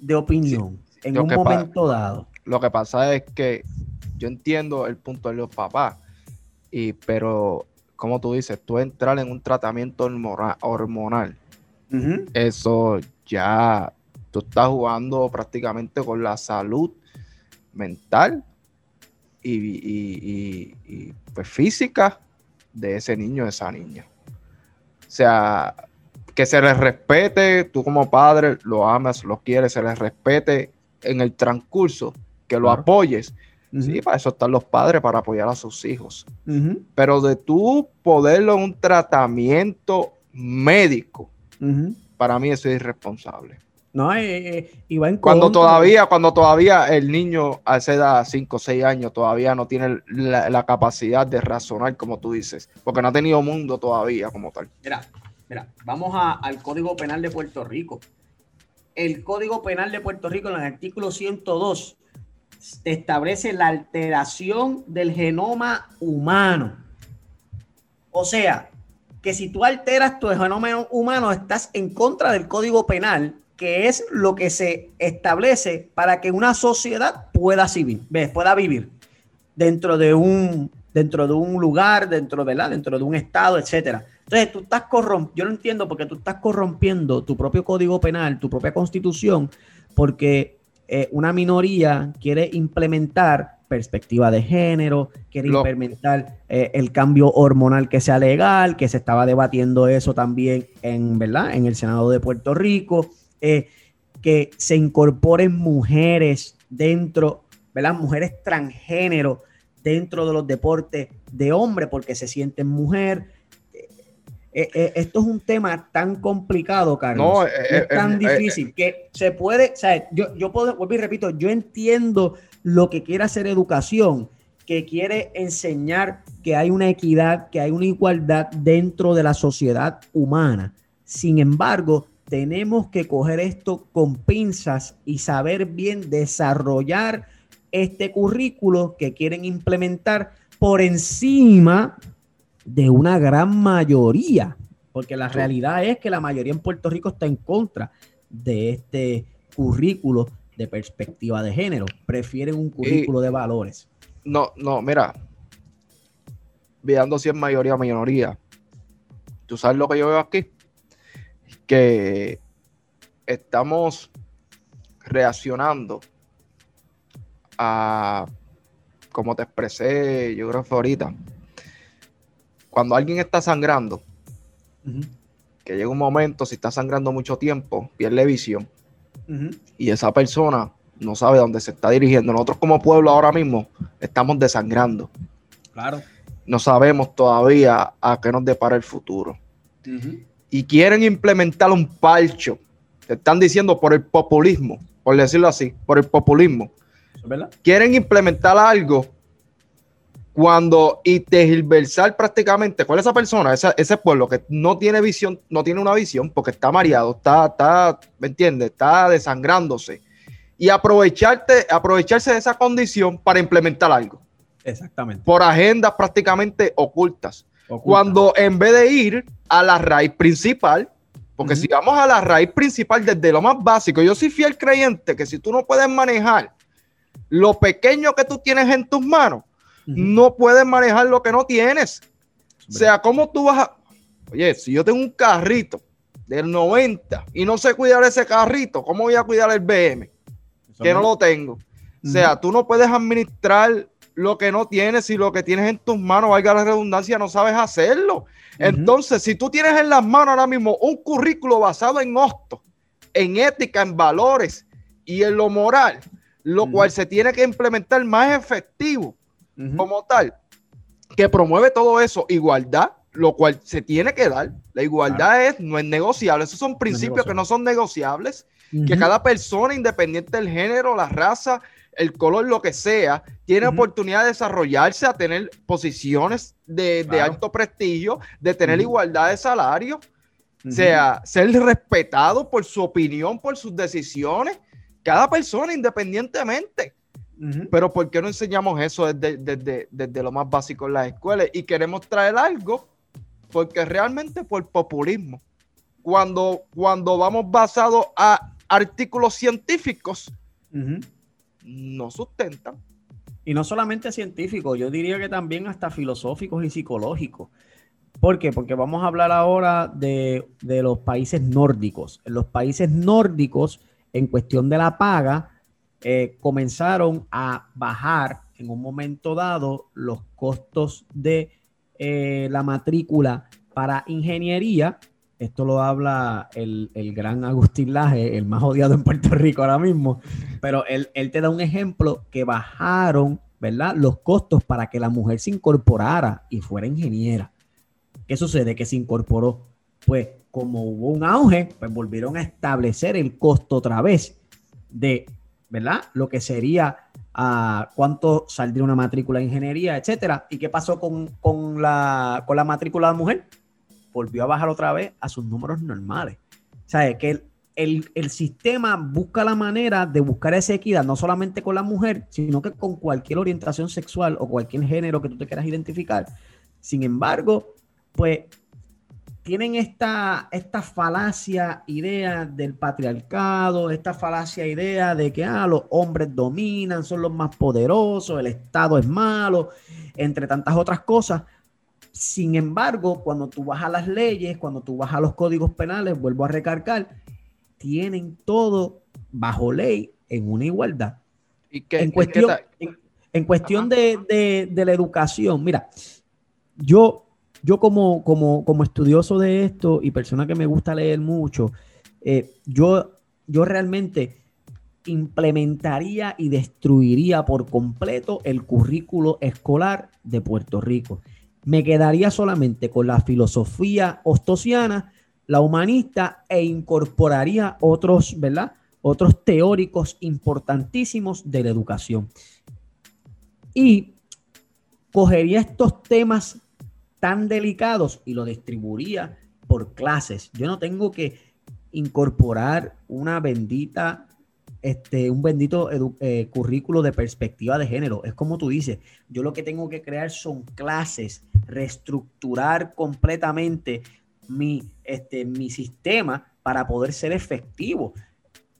S3: de opinión en un momento dado?
S2: Lo que pasa es que yo entiendo el punto de los papás, y, pero como tú dices, tú entrar en un tratamiento hormonal, eso ya tú estás jugando prácticamente con la salud mental y, pues, física de ese niño, de esa niña. O sea, que se les respete, tú como padre lo amas, lo quieres, se les respete en el transcurso, que lo apoyes. Sí, para eso están los padres, para apoyar a sus hijos. Pero de tú poderlo en un tratamiento médico, para mí eso es irresponsable.
S3: No, eh, eh, iba en
S2: cuando todavía, cuando todavía el niño a esa edad, 5 o 6 años, todavía no tiene la, capacidad de razonar, como tú dices, porque no ha tenido mundo todavía como tal.
S3: Mira, mira, vamos al Código Penal de Puerto Rico. El Código Penal de Puerto Rico, en el artículo 102, establece la alteración del genoma humano. O sea, que si tú alteras tu genoma humano, estás en contra del Código Penal que es lo que se establece para que una sociedad pueda vivir, pueda vivir dentro de un dentro de un lugar, dentro, ¿verdad? dentro de un estado, etcétera. Entonces, tú estás corrompiendo, yo no entiendo porque tú estás corrompiendo tu propio código penal, tu propia constitución, porque eh, una minoría quiere implementar perspectiva de género, quiere implementar eh, el cambio hormonal que sea legal, que se estaba debatiendo eso también en, ¿verdad? en el Senado de Puerto Rico. Eh, que se incorporen mujeres dentro, ¿verdad? Mujeres transgénero dentro de los deportes de hombre porque se sienten mujer. Eh, eh, esto es un tema tan complicado, Carlos. es tan difícil que se puede, o sea, yo, yo puedo, vuelvo y repito, yo entiendo lo que quiere hacer educación, que quiere enseñar que hay una equidad, que hay una igualdad dentro de la sociedad humana. Sin embargo, tenemos que coger esto con pinzas y saber bien desarrollar este currículo que quieren implementar por encima de una gran mayoría, porque la realidad es que la mayoría en Puerto Rico está en contra de este currículo de perspectiva de género, prefieren un currículo de valores.
S2: No, no, mira, viendo si es mayoría o minoría, ¿tú sabes lo que yo veo aquí? que estamos reaccionando a, como te expresé, yo creo que ahorita, cuando alguien está sangrando, que llega un momento, si está sangrando mucho tiempo, pierde visión, y esa persona no sabe dónde se está dirigiendo. Nosotros como pueblo ahora mismo estamos desangrando.
S3: Claro.
S2: No sabemos todavía a qué nos depara el futuro y quieren implementar un palcho. Te están diciendo por el populismo, por decirlo así, por el populismo. ¿verdad? Quieren implementar algo cuando y tergiversar prácticamente, ¿cuál es esa persona? ese pueblo que no tiene visión, no tiene una visión porque está mareado, está, está, ¿me entiendes? Está desangrándose. y aprovecharte, aprovecharse de esa condición para implementar algo.
S3: Exactamente.
S2: Por agendas prácticamente ocultas. Cuando en vez de ir a la raíz principal, porque si vamos a la raíz principal desde lo más básico, yo soy fiel creyente que si tú no puedes manejar lo pequeño que tú tienes en tus manos, no puedes manejar lo que no tienes. O sea, ¿cómo tú vas a... Oye, si yo tengo un carrito del 90 y no sé cuidar ese carrito, ¿cómo voy a cuidar el BM? que no lo tengo. O sea, tú no puedes administrar lo que no tienes y lo que tienes en tus manos, valga la redundancia, no sabes hacerlo. Entonces, si tú tienes en las manos ahora mismo un currículo basado en hosto, en ética, en valores y en lo moral, lo cual se tiene que implementar más efectivo como tal, que promueve todo eso, igualdad, lo cual se tiene que dar. La igualdad es, no es negociable. Esos son principios que no son negociables, que cada persona, independiente del género, la raza, el color, lo que sea, tiene oportunidad de desarrollarse, a tener posiciones de, alto prestigio, de tener igualdad de salario, o sea, ser respetado por su opinión, por sus decisiones, cada persona independientemente. Pero ¿por qué no enseñamos eso desde, desde, lo más básico en las escuelas? Y queremos traer algo porque realmente por populismo. Cuando, cuando vamos basados a artículos científicos, no sustentan.
S3: Y no solamente científicos, yo diría que también hasta filosóficos y psicológicos. ¿Por qué? Porque vamos a hablar ahora de, los países nórdicos. En los países nórdicos, en cuestión de la paga, eh, comenzaron a bajar en un momento dado los costos de eh, la matrícula para ingeniería esto lo habla el, gran Agustín Laje, el más odiado en Puerto Rico ahora mismo, pero él, te da un ejemplo que bajaron, ¿verdad? Los costos para que la mujer se incorporara y fuera ingeniera. ¿Qué sucede? Que se incorporó. Pues como hubo un auge, pues volvieron a establecer el costo otra vez de, ¿verdad? Lo que sería ah, cuánto saldría una matrícula de ingeniería, etcétera. ¿Y qué pasó con, con, la, con la matrícula de mujer? volvió a bajar otra vez a sus números normales. O sea, que el, el, sistema busca la manera de buscar esa equidad, no solamente con la mujer, sino que con cualquier orientación sexual o cualquier género que tú te quieras identificar. Sin embargo, pues tienen esta, esta falacia idea del patriarcado, esta falacia idea de que ah, los hombres dominan, son los más poderosos, el Estado es malo, entre tantas otras cosas, sin embargo, cuando tú vas a las leyes, cuando tú vas a los códigos penales, vuelvo a recargar, tienen todo bajo ley en una igualdad. ¿Y en cuestión, en, cuestión de, la educación, mira, yo, yo como, como, como, estudioso de esto y persona que me gusta leer mucho, eh, yo, yo realmente implementaría y destruiría por completo el currículo escolar de Puerto Rico me quedaría solamente con la filosofía ostosiana, la humanista e incorporaría otros, ¿verdad? Otros teóricos importantísimos de la educación. Y cogería estos temas tan delicados y lo distribuiría por clases. Yo no tengo que incorporar una bendita este, un bendito eh, currículo de perspectiva de género. Es como tú dices, yo lo que tengo que crear son clases, reestructurar completamente mi, este, mi sistema para poder ser efectivo.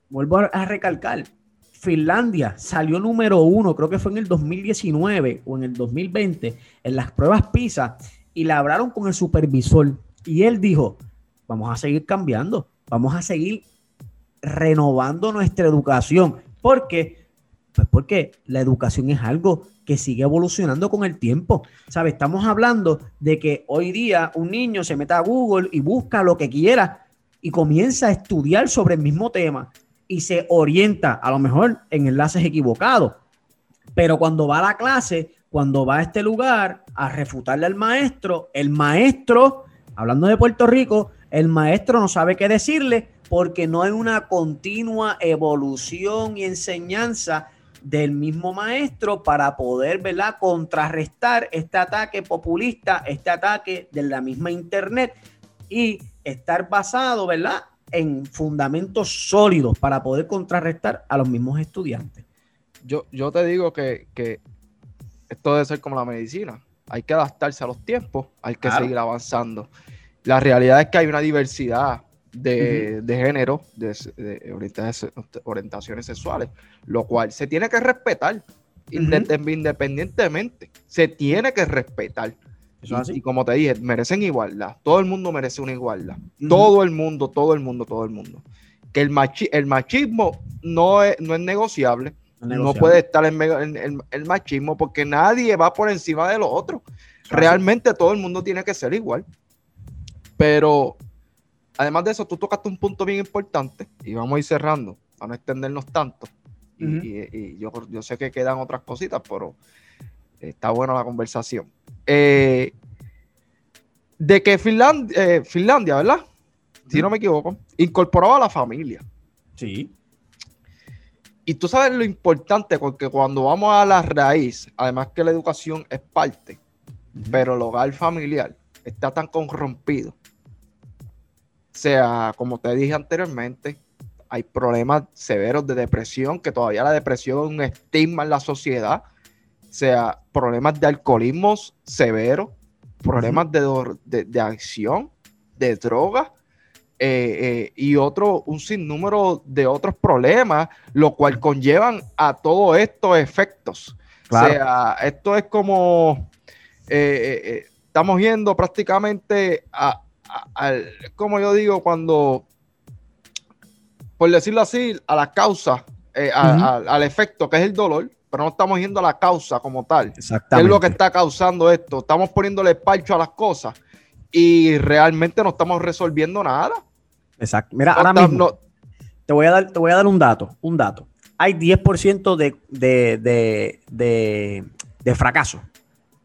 S3: Vuelvo a, recalcar, Finlandia salió número uno, creo que fue en el 2019 o en el 2020, en las pruebas PISA, y la hablaron con el supervisor. Y él dijo, vamos a seguir cambiando, vamos a seguir renovando nuestra educación. ¿Por qué? Pues porque la educación es algo que sigue evolucionando con el tiempo. ¿Sabes? Estamos hablando de que hoy día un niño se meta a Google y busca lo que quiera y comienza a estudiar sobre el mismo tema y se orienta a lo mejor en enlaces equivocados. Pero cuando va a la clase, cuando va a este lugar a refutarle al maestro, el maestro, hablando de Puerto Rico, el maestro no sabe qué decirle porque no hay una continua evolución y enseñanza del mismo maestro para poder ¿verdad? contrarrestar este ataque populista, este ataque de la misma internet y estar basado ¿verdad? en fundamentos sólidos para poder contrarrestar a los mismos estudiantes.
S2: Yo, yo te digo que, esto debe ser como la medicina. Hay que adaptarse a los tiempos, hay que seguir avanzando. La realidad es que hay una diversidad de, género, de, orientaciones sexuales, lo cual se tiene que respetar independientemente. Se tiene que respetar. y, como te dije, merecen igualdad. Todo el mundo merece una igualdad. Todo el mundo, todo el mundo, todo el mundo. Que el, el machismo no es, no es negociable. No, puede estar en, el machismo porque nadie va por encima de los otros. Realmente todo el mundo tiene que ser igual. Pero además de eso, tú tocaste un punto bien importante y vamos a ir cerrando para no extendernos tanto. Y, yo, yo, sé que quedan otras cositas, pero está buena la conversación. Eh, de que Finlandia, eh, Finlandia, ¿verdad? Si no me equivoco, incorporaba a la familia.
S3: Sí.
S2: Y tú sabes lo importante, porque cuando vamos a la raíz, además que la educación es parte, pero el hogar familiar está tan corrompido. O sea, como te dije anteriormente, hay problemas severos de depresión, que todavía la depresión es un estigma en la sociedad. O sea, problemas de alcoholismo severos, problemas de, de, adicción, de drogas eh, eh, y otro, un sinnúmero de otros problemas, lo cual conllevan a todos estos efectos. O sea, esto es como, eh, estamos viendo prácticamente a, como yo digo, cuando por decirlo así, a la causa, eh, al efecto que es el dolor, pero no estamos yendo a la causa como tal. Exactamente. ¿Qué es lo que está causando esto? Estamos poniéndole parcho a las cosas y realmente no estamos resolviendo nada.
S3: Exacto. Mira, ahora mismo te, voy a dar, te voy a dar un dato, un dato. Hay 10% de, de, de, de fracaso.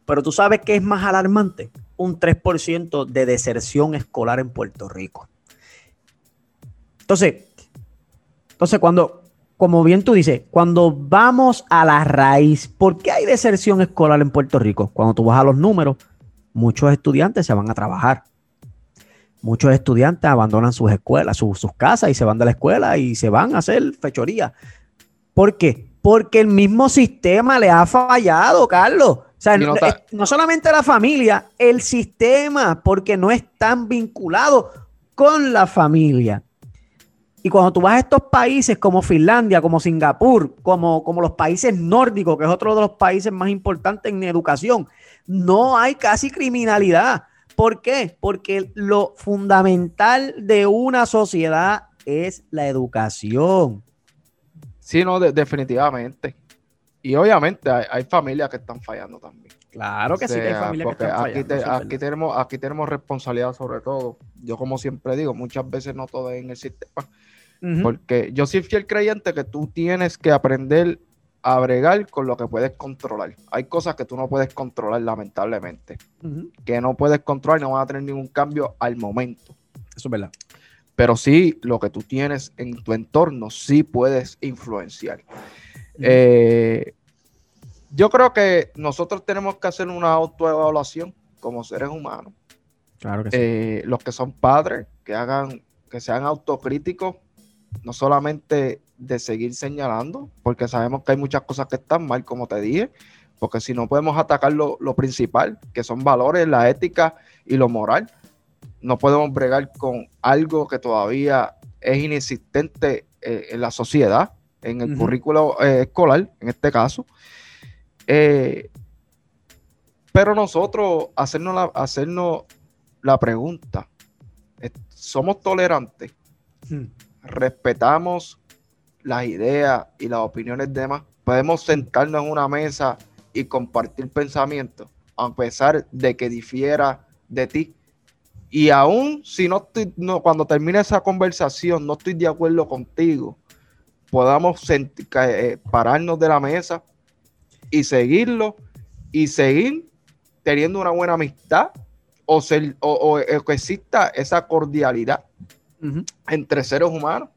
S3: Pero tú sabes qué es más alarmante? Un 3% de deserción escolar en Puerto Rico. Entonces, entonces, cuando, como bien tú dices, cuando vamos a la raíz, ¿por qué hay deserción escolar en Puerto Rico? Cuando tú vas a los números, muchos estudiantes se van a trabajar. Muchos estudiantes abandonan sus escuelas, sus, casas y se van de la escuela y se van a hacer fechoría. ¿Por qué? Porque el mismo sistema le ha fallado, Carlos. O sea, no, no, solamente la familia, el sistema, porque no están vinculados con la familia. Y cuando tú vas a estos países como Finlandia, como Singapur, como, como los países nórdicos, que es otro de los países más importantes en educación, no hay casi criminalidad. ¿Por qué? Porque lo fundamental de una sociedad es la educación.
S2: Sí, no, definitivamente. Y obviamente hay, familias que están fallando también.
S3: Claro que sí, hay familias que están
S2: aquí fallando. aquí, tenemos, aquí tenemos responsabilidad sobre todo. Yo como siempre digo, muchas veces no todo es en el sistema, porque yo soy fiel creyente que tú tienes que aprender a bregar con lo que puedes controlar. Hay cosas que tú no puedes controlar, lamentablemente. Que no puedes controlar y no van a tener ningún cambio al momento.
S3: Eso es verdad.
S2: Pero sí, lo que tú tienes en tu entorno, sí puedes influenciar. Eh, yo creo que nosotros tenemos que hacer una autoevaluación como seres humanos.
S3: Claro que sí.
S2: Eh, los que son padres, que hagan, que sean autocríticos no solamente de seguir señalando, porque sabemos que hay muchas cosas que están mal, como te dije, porque si no podemos atacar lo, principal, que son valores, la ética y lo moral, no podemos bregar con algo que todavía es inexistente eh, en la sociedad, en el currículo eh, escolar, en este caso. Eh, pero nosotros hacernos la, hacernos la pregunta, ¿somos tolerantes? Hmm respetamos las ideas y las opiniones de demás. Podemos sentarnos en una mesa y compartir pensamientos, a pesar de que difiera de ti. Y aún si no, estoy, no cuando termine esa conversación no estoy de acuerdo contigo, podamos eh, pararnos de la mesa y seguirlo y seguir teniendo una buena amistad o, ser, o que exista esa cordialidad entre seres humanos.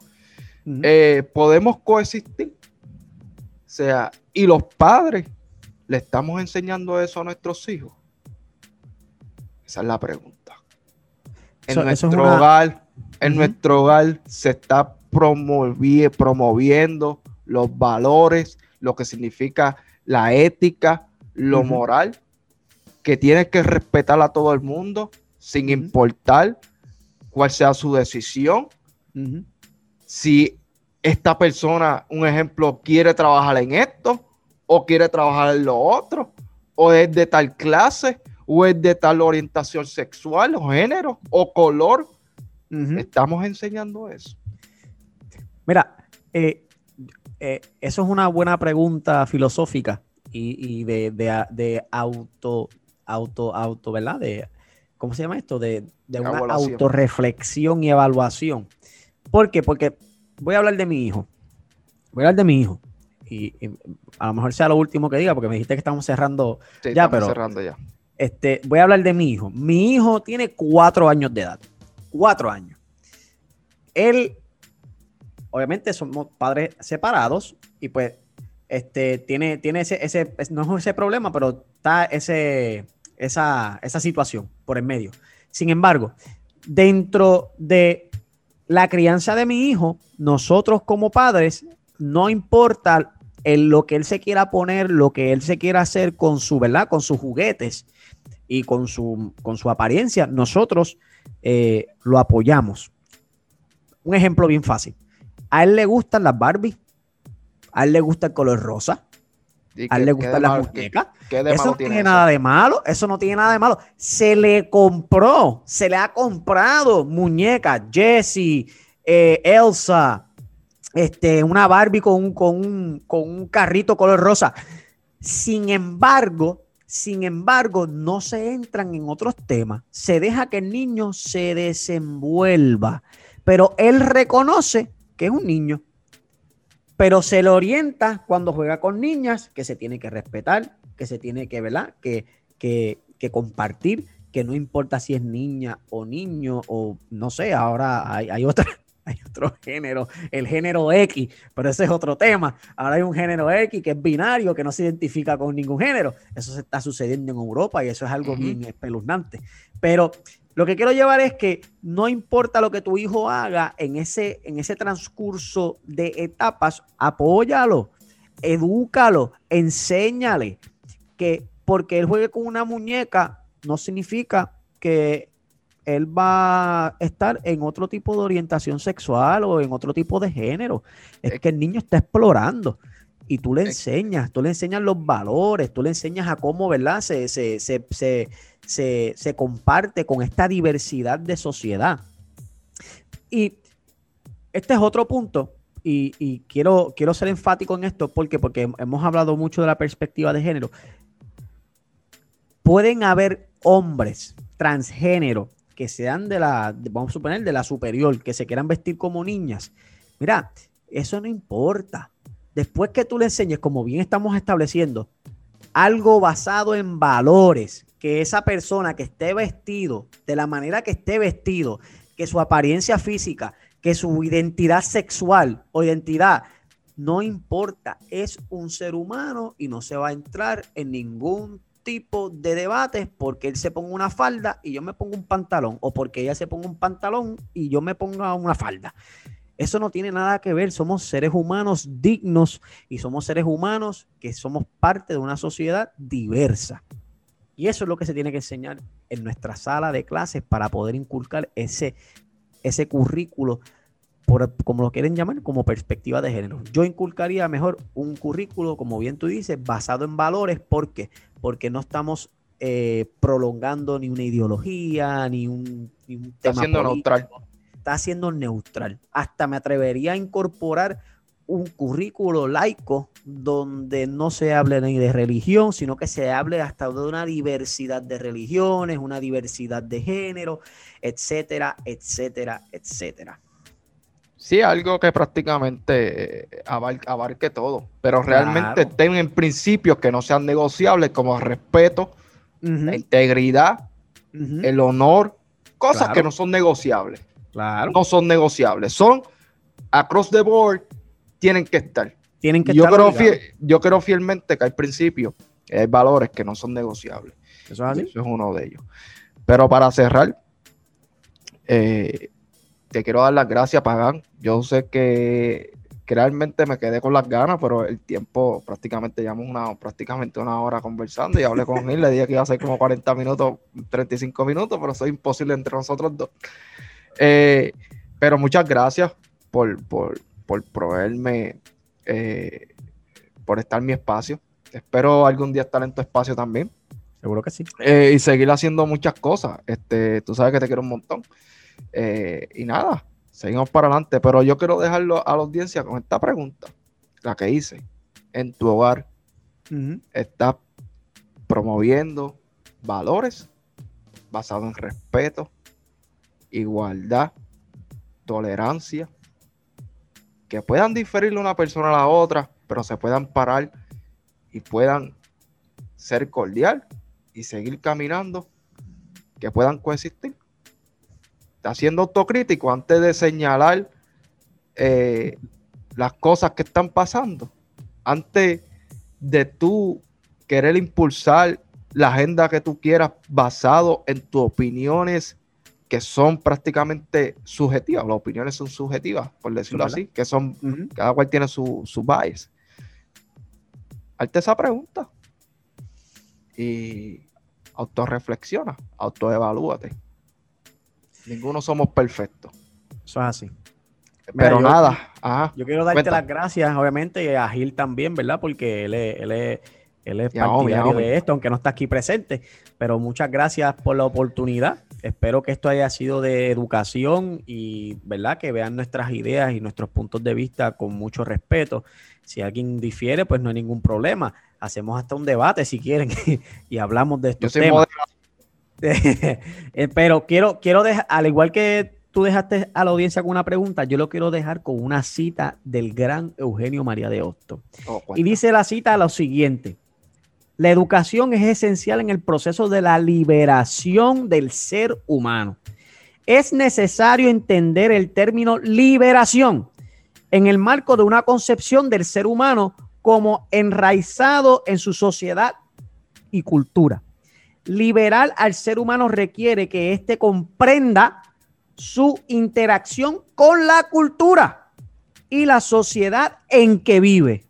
S2: Eh, podemos coexistir. O sea, y los padres le estamos enseñando eso a nuestros hijos. Esa es la pregunta. En nuestro hogar, En nuestro hogar se está promoviendo los valores, lo que significa la ética, lo moral, que tienes que respetar a todo el mundo sin importar cuál sea su decisión. Si esta persona, un ejemplo, quiere trabajar en esto o quiere trabajar en lo otro, o es de tal clase, o es de tal orientación sexual o género o color. Estamos enseñando eso.
S3: Mira, eh, eh, eso es una buena pregunta filosófica y, de, auto, auto, auto, ¿verdad? De, ¿Cómo se llama esto? De, una autorreflexión y evaluación. ¿Por qué? Porque voy a hablar de mi hijo. Voy a hablar de mi hijo. Y, a lo mejor sea lo último que diga, porque me dijiste que estamos cerrando ya, pero.
S2: cerrando ya.
S3: Este, voy a hablar de mi hijo. Mi hijo tiene cuatro años de edad. Cuatro años. Él, obviamente, somos padres separados y pues este, tiene, tiene ese, ese, no es ese problema, pero está ese, esa, esa situación por en medio. Sin embargo, dentro de la crianza de mi hijo, nosotros como padres, no importa en lo que él se quiera poner, lo que él se quiera hacer con su, ¿verdad? Con sus juguetes y con su, con su apariencia, nosotros eh, lo apoyamos. Un ejemplo bien fácil. A él le gustan las Barbie, a él le gusta el color rosa, a él le gustan las muñecas. Eso no tiene, nada de malo, eso no tiene nada de malo. Se le compró, se le ha comprado muñecas, Jessie, eh, Elsa, este, una Barbie con un, con, un, con un carrito color rosa. Sin embargo, sin embargo, no se entran en otros temas. Se deja que el niño se desenvuelva. Pero él reconoce que es un niño. Pero se le orienta cuando juega con niñas que se tiene que respetar, que se tiene que, ¿verdad? Que, que, que compartir, que no importa si es niña o niño o no sé, ahora hay, hay otra, [LAUGHS] hay otro género, el género X, pero ese es otro tema. Ahora hay un género X que es binario, que no se identifica con ningún género. Eso se está sucediendo en Europa y eso es algo bien espeluznante. Pero lo que quiero llevar es que no importa lo que tu hijo haga en ese, en ese transcurso de etapas, apóyalo, edúcalo, enséñale que porque él juegue con una muñeca no significa que él va a estar en otro tipo de orientación sexual o en otro tipo de género. Es que el niño está explorando y tú le enseñas, tú le enseñas los valores, tú le enseñas a cómo, ¿verdad? Se, se, se, comparte con esta diversidad de sociedad. Y este es otro punto, y, quiero, quiero ser enfático en esto, porque porque hemos hablado mucho de la perspectiva de género. Pueden haber hombres transgénero que sean de la, vamos a suponer, de la superior, que se quieran vestir como niñas. Mira, eso no importa. Después que tú le enseñes, como bien estamos estableciendo, algo basado en valores, que esa persona que esté vestido de la manera que esté vestido, que su apariencia física, que su identidad sexual o identidad, no importa, es un ser humano y no se va a entrar en ningún tipo de debates porque él se ponga una falda y yo me pongo un pantalón, o porque ella se ponga un pantalón y yo me ponga una falda. Eso no tiene nada que ver, somos seres humanos dignos y somos seres humanos que somos parte de una sociedad diversa. Y eso es lo que se tiene que enseñar en nuestra sala de clases para poder inculcar ese, ese currículo como lo quieren llamar, como perspectiva de género. Yo inculcaría mejor un currículo, como bien tú dices, basado en valores. ¿Por qué? Porque no estamos eh, prolongando ni una ideología, ni un, tema.
S2: Está siendo neutral.
S3: Está siendo neutral. Hasta me atrevería a incorporar un currículo laico donde no se hable ni de religión, sino que se hable hasta de una diversidad de religiones, una diversidad de género, etcétera, etcétera, etcétera.
S2: Sí, algo que prácticamente eh, abarque todo, pero realmente tengan principios que no sean negociables como el respeto, la integridad, el honor, cosas que no son negociables.
S3: Claro.
S2: No son negociables, son across the board, tienen que estar.
S3: Tienen que
S2: yo
S3: estar.
S2: Creo yo creo fielmente que hay principios, hay valores que no son negociables.
S3: Eso es así.
S2: Eso es uno de ellos. Pero para cerrar, eh, te quiero dar las gracias, Pagan. Yo sé que, realmente me quedé con las ganas, pero el tiempo prácticamente llevamos una, prácticamente una hora conversando y hablé con él, le dije que iba a ser como 40 minutos, 35 minutos, pero eso es imposible entre nosotros dos. Eh, pero muchas gracias por, por, por proveerme, eh, por estar en mi espacio. Espero algún día estar en tu espacio también.
S3: Seguro que sí.
S2: Eh, y seguir haciendo muchas cosas. Este, tú sabes que te quiero un montón. Y nada, seguimos para adelante. Pero yo quiero dejarlo a la audiencia con esta pregunta, la que hice. En tu hogar, ¿estás promoviendo valores basados en respeto, igualdad, tolerancia, que puedan diferir una persona a la otra, pero se puedan parar y puedan ser cordial y seguir caminando, que puedan coexistir. Está siendo autocrítico antes de señalar eh, las cosas que están pasando, antes de tú querer impulsar la agenda que tú quieras basado en tus opiniones que son prácticamente subjetivas. Las opiniones son subjetivas, por decirlo así, que son, cada cual tiene su, su bias. Hazte esa pregunta y autorreflexiona, autoevalúate. Ninguno somos perfectos.
S3: Eso es así.
S2: Pero nada.
S3: yo quiero darte las gracias, obviamente, a Gil también, ¿verdad? Porque él es, él es, él es partidario de esto, aunque no está aquí presente. Pero muchas gracias por la oportunidad. Espero que esto haya sido de educación y, ¿verdad? Que vean nuestras ideas y nuestros puntos de vista con mucho respeto. Si alguien difiere, pues no hay ningún problema. Hacemos hasta un debate si quieren [LAUGHS] y hablamos de estos temas. [LAUGHS] Eh, pero quiero, quiero dejar, al igual que tú dejaste a la audiencia con una pregunta, yo lo quiero dejar con una cita del gran Eugenio María de Hosto. Oh, y dice la cita lo siguiente. La educación es esencial en el proceso de la liberación del ser humano. Es necesario entender el término liberación en el marco de una concepción del ser humano como enraizado en su sociedad y cultura. Liberar al ser humano requiere que éste comprenda su interacción con la cultura y la sociedad en que vive,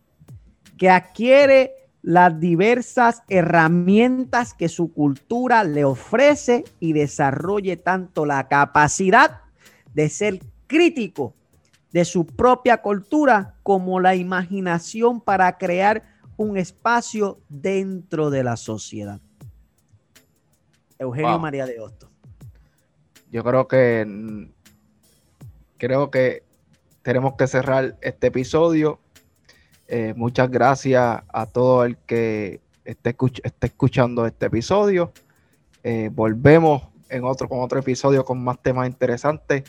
S3: que adquiere las diversas herramientas que su cultura le ofrece y desarrolle tanto la capacidad de ser crítico de su propia cultura como la imaginación para crear un espacio dentro de la sociedad. Eugenio María de Hosto.
S2: Yo creo que creo que tenemos que cerrar este episodio eh, muchas gracias a todo el que esté, escuchando este episodio. Eh, volvemos en otro, con otro episodio con más temas interesantes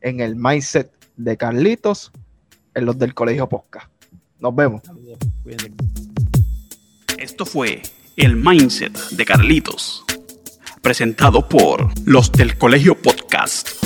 S2: en el mindset de Carlitos, en los del Colegio Posca. Nos vemos.
S1: Esto fue el mindset de Carlitos, presentado por los del Colegio Podcast.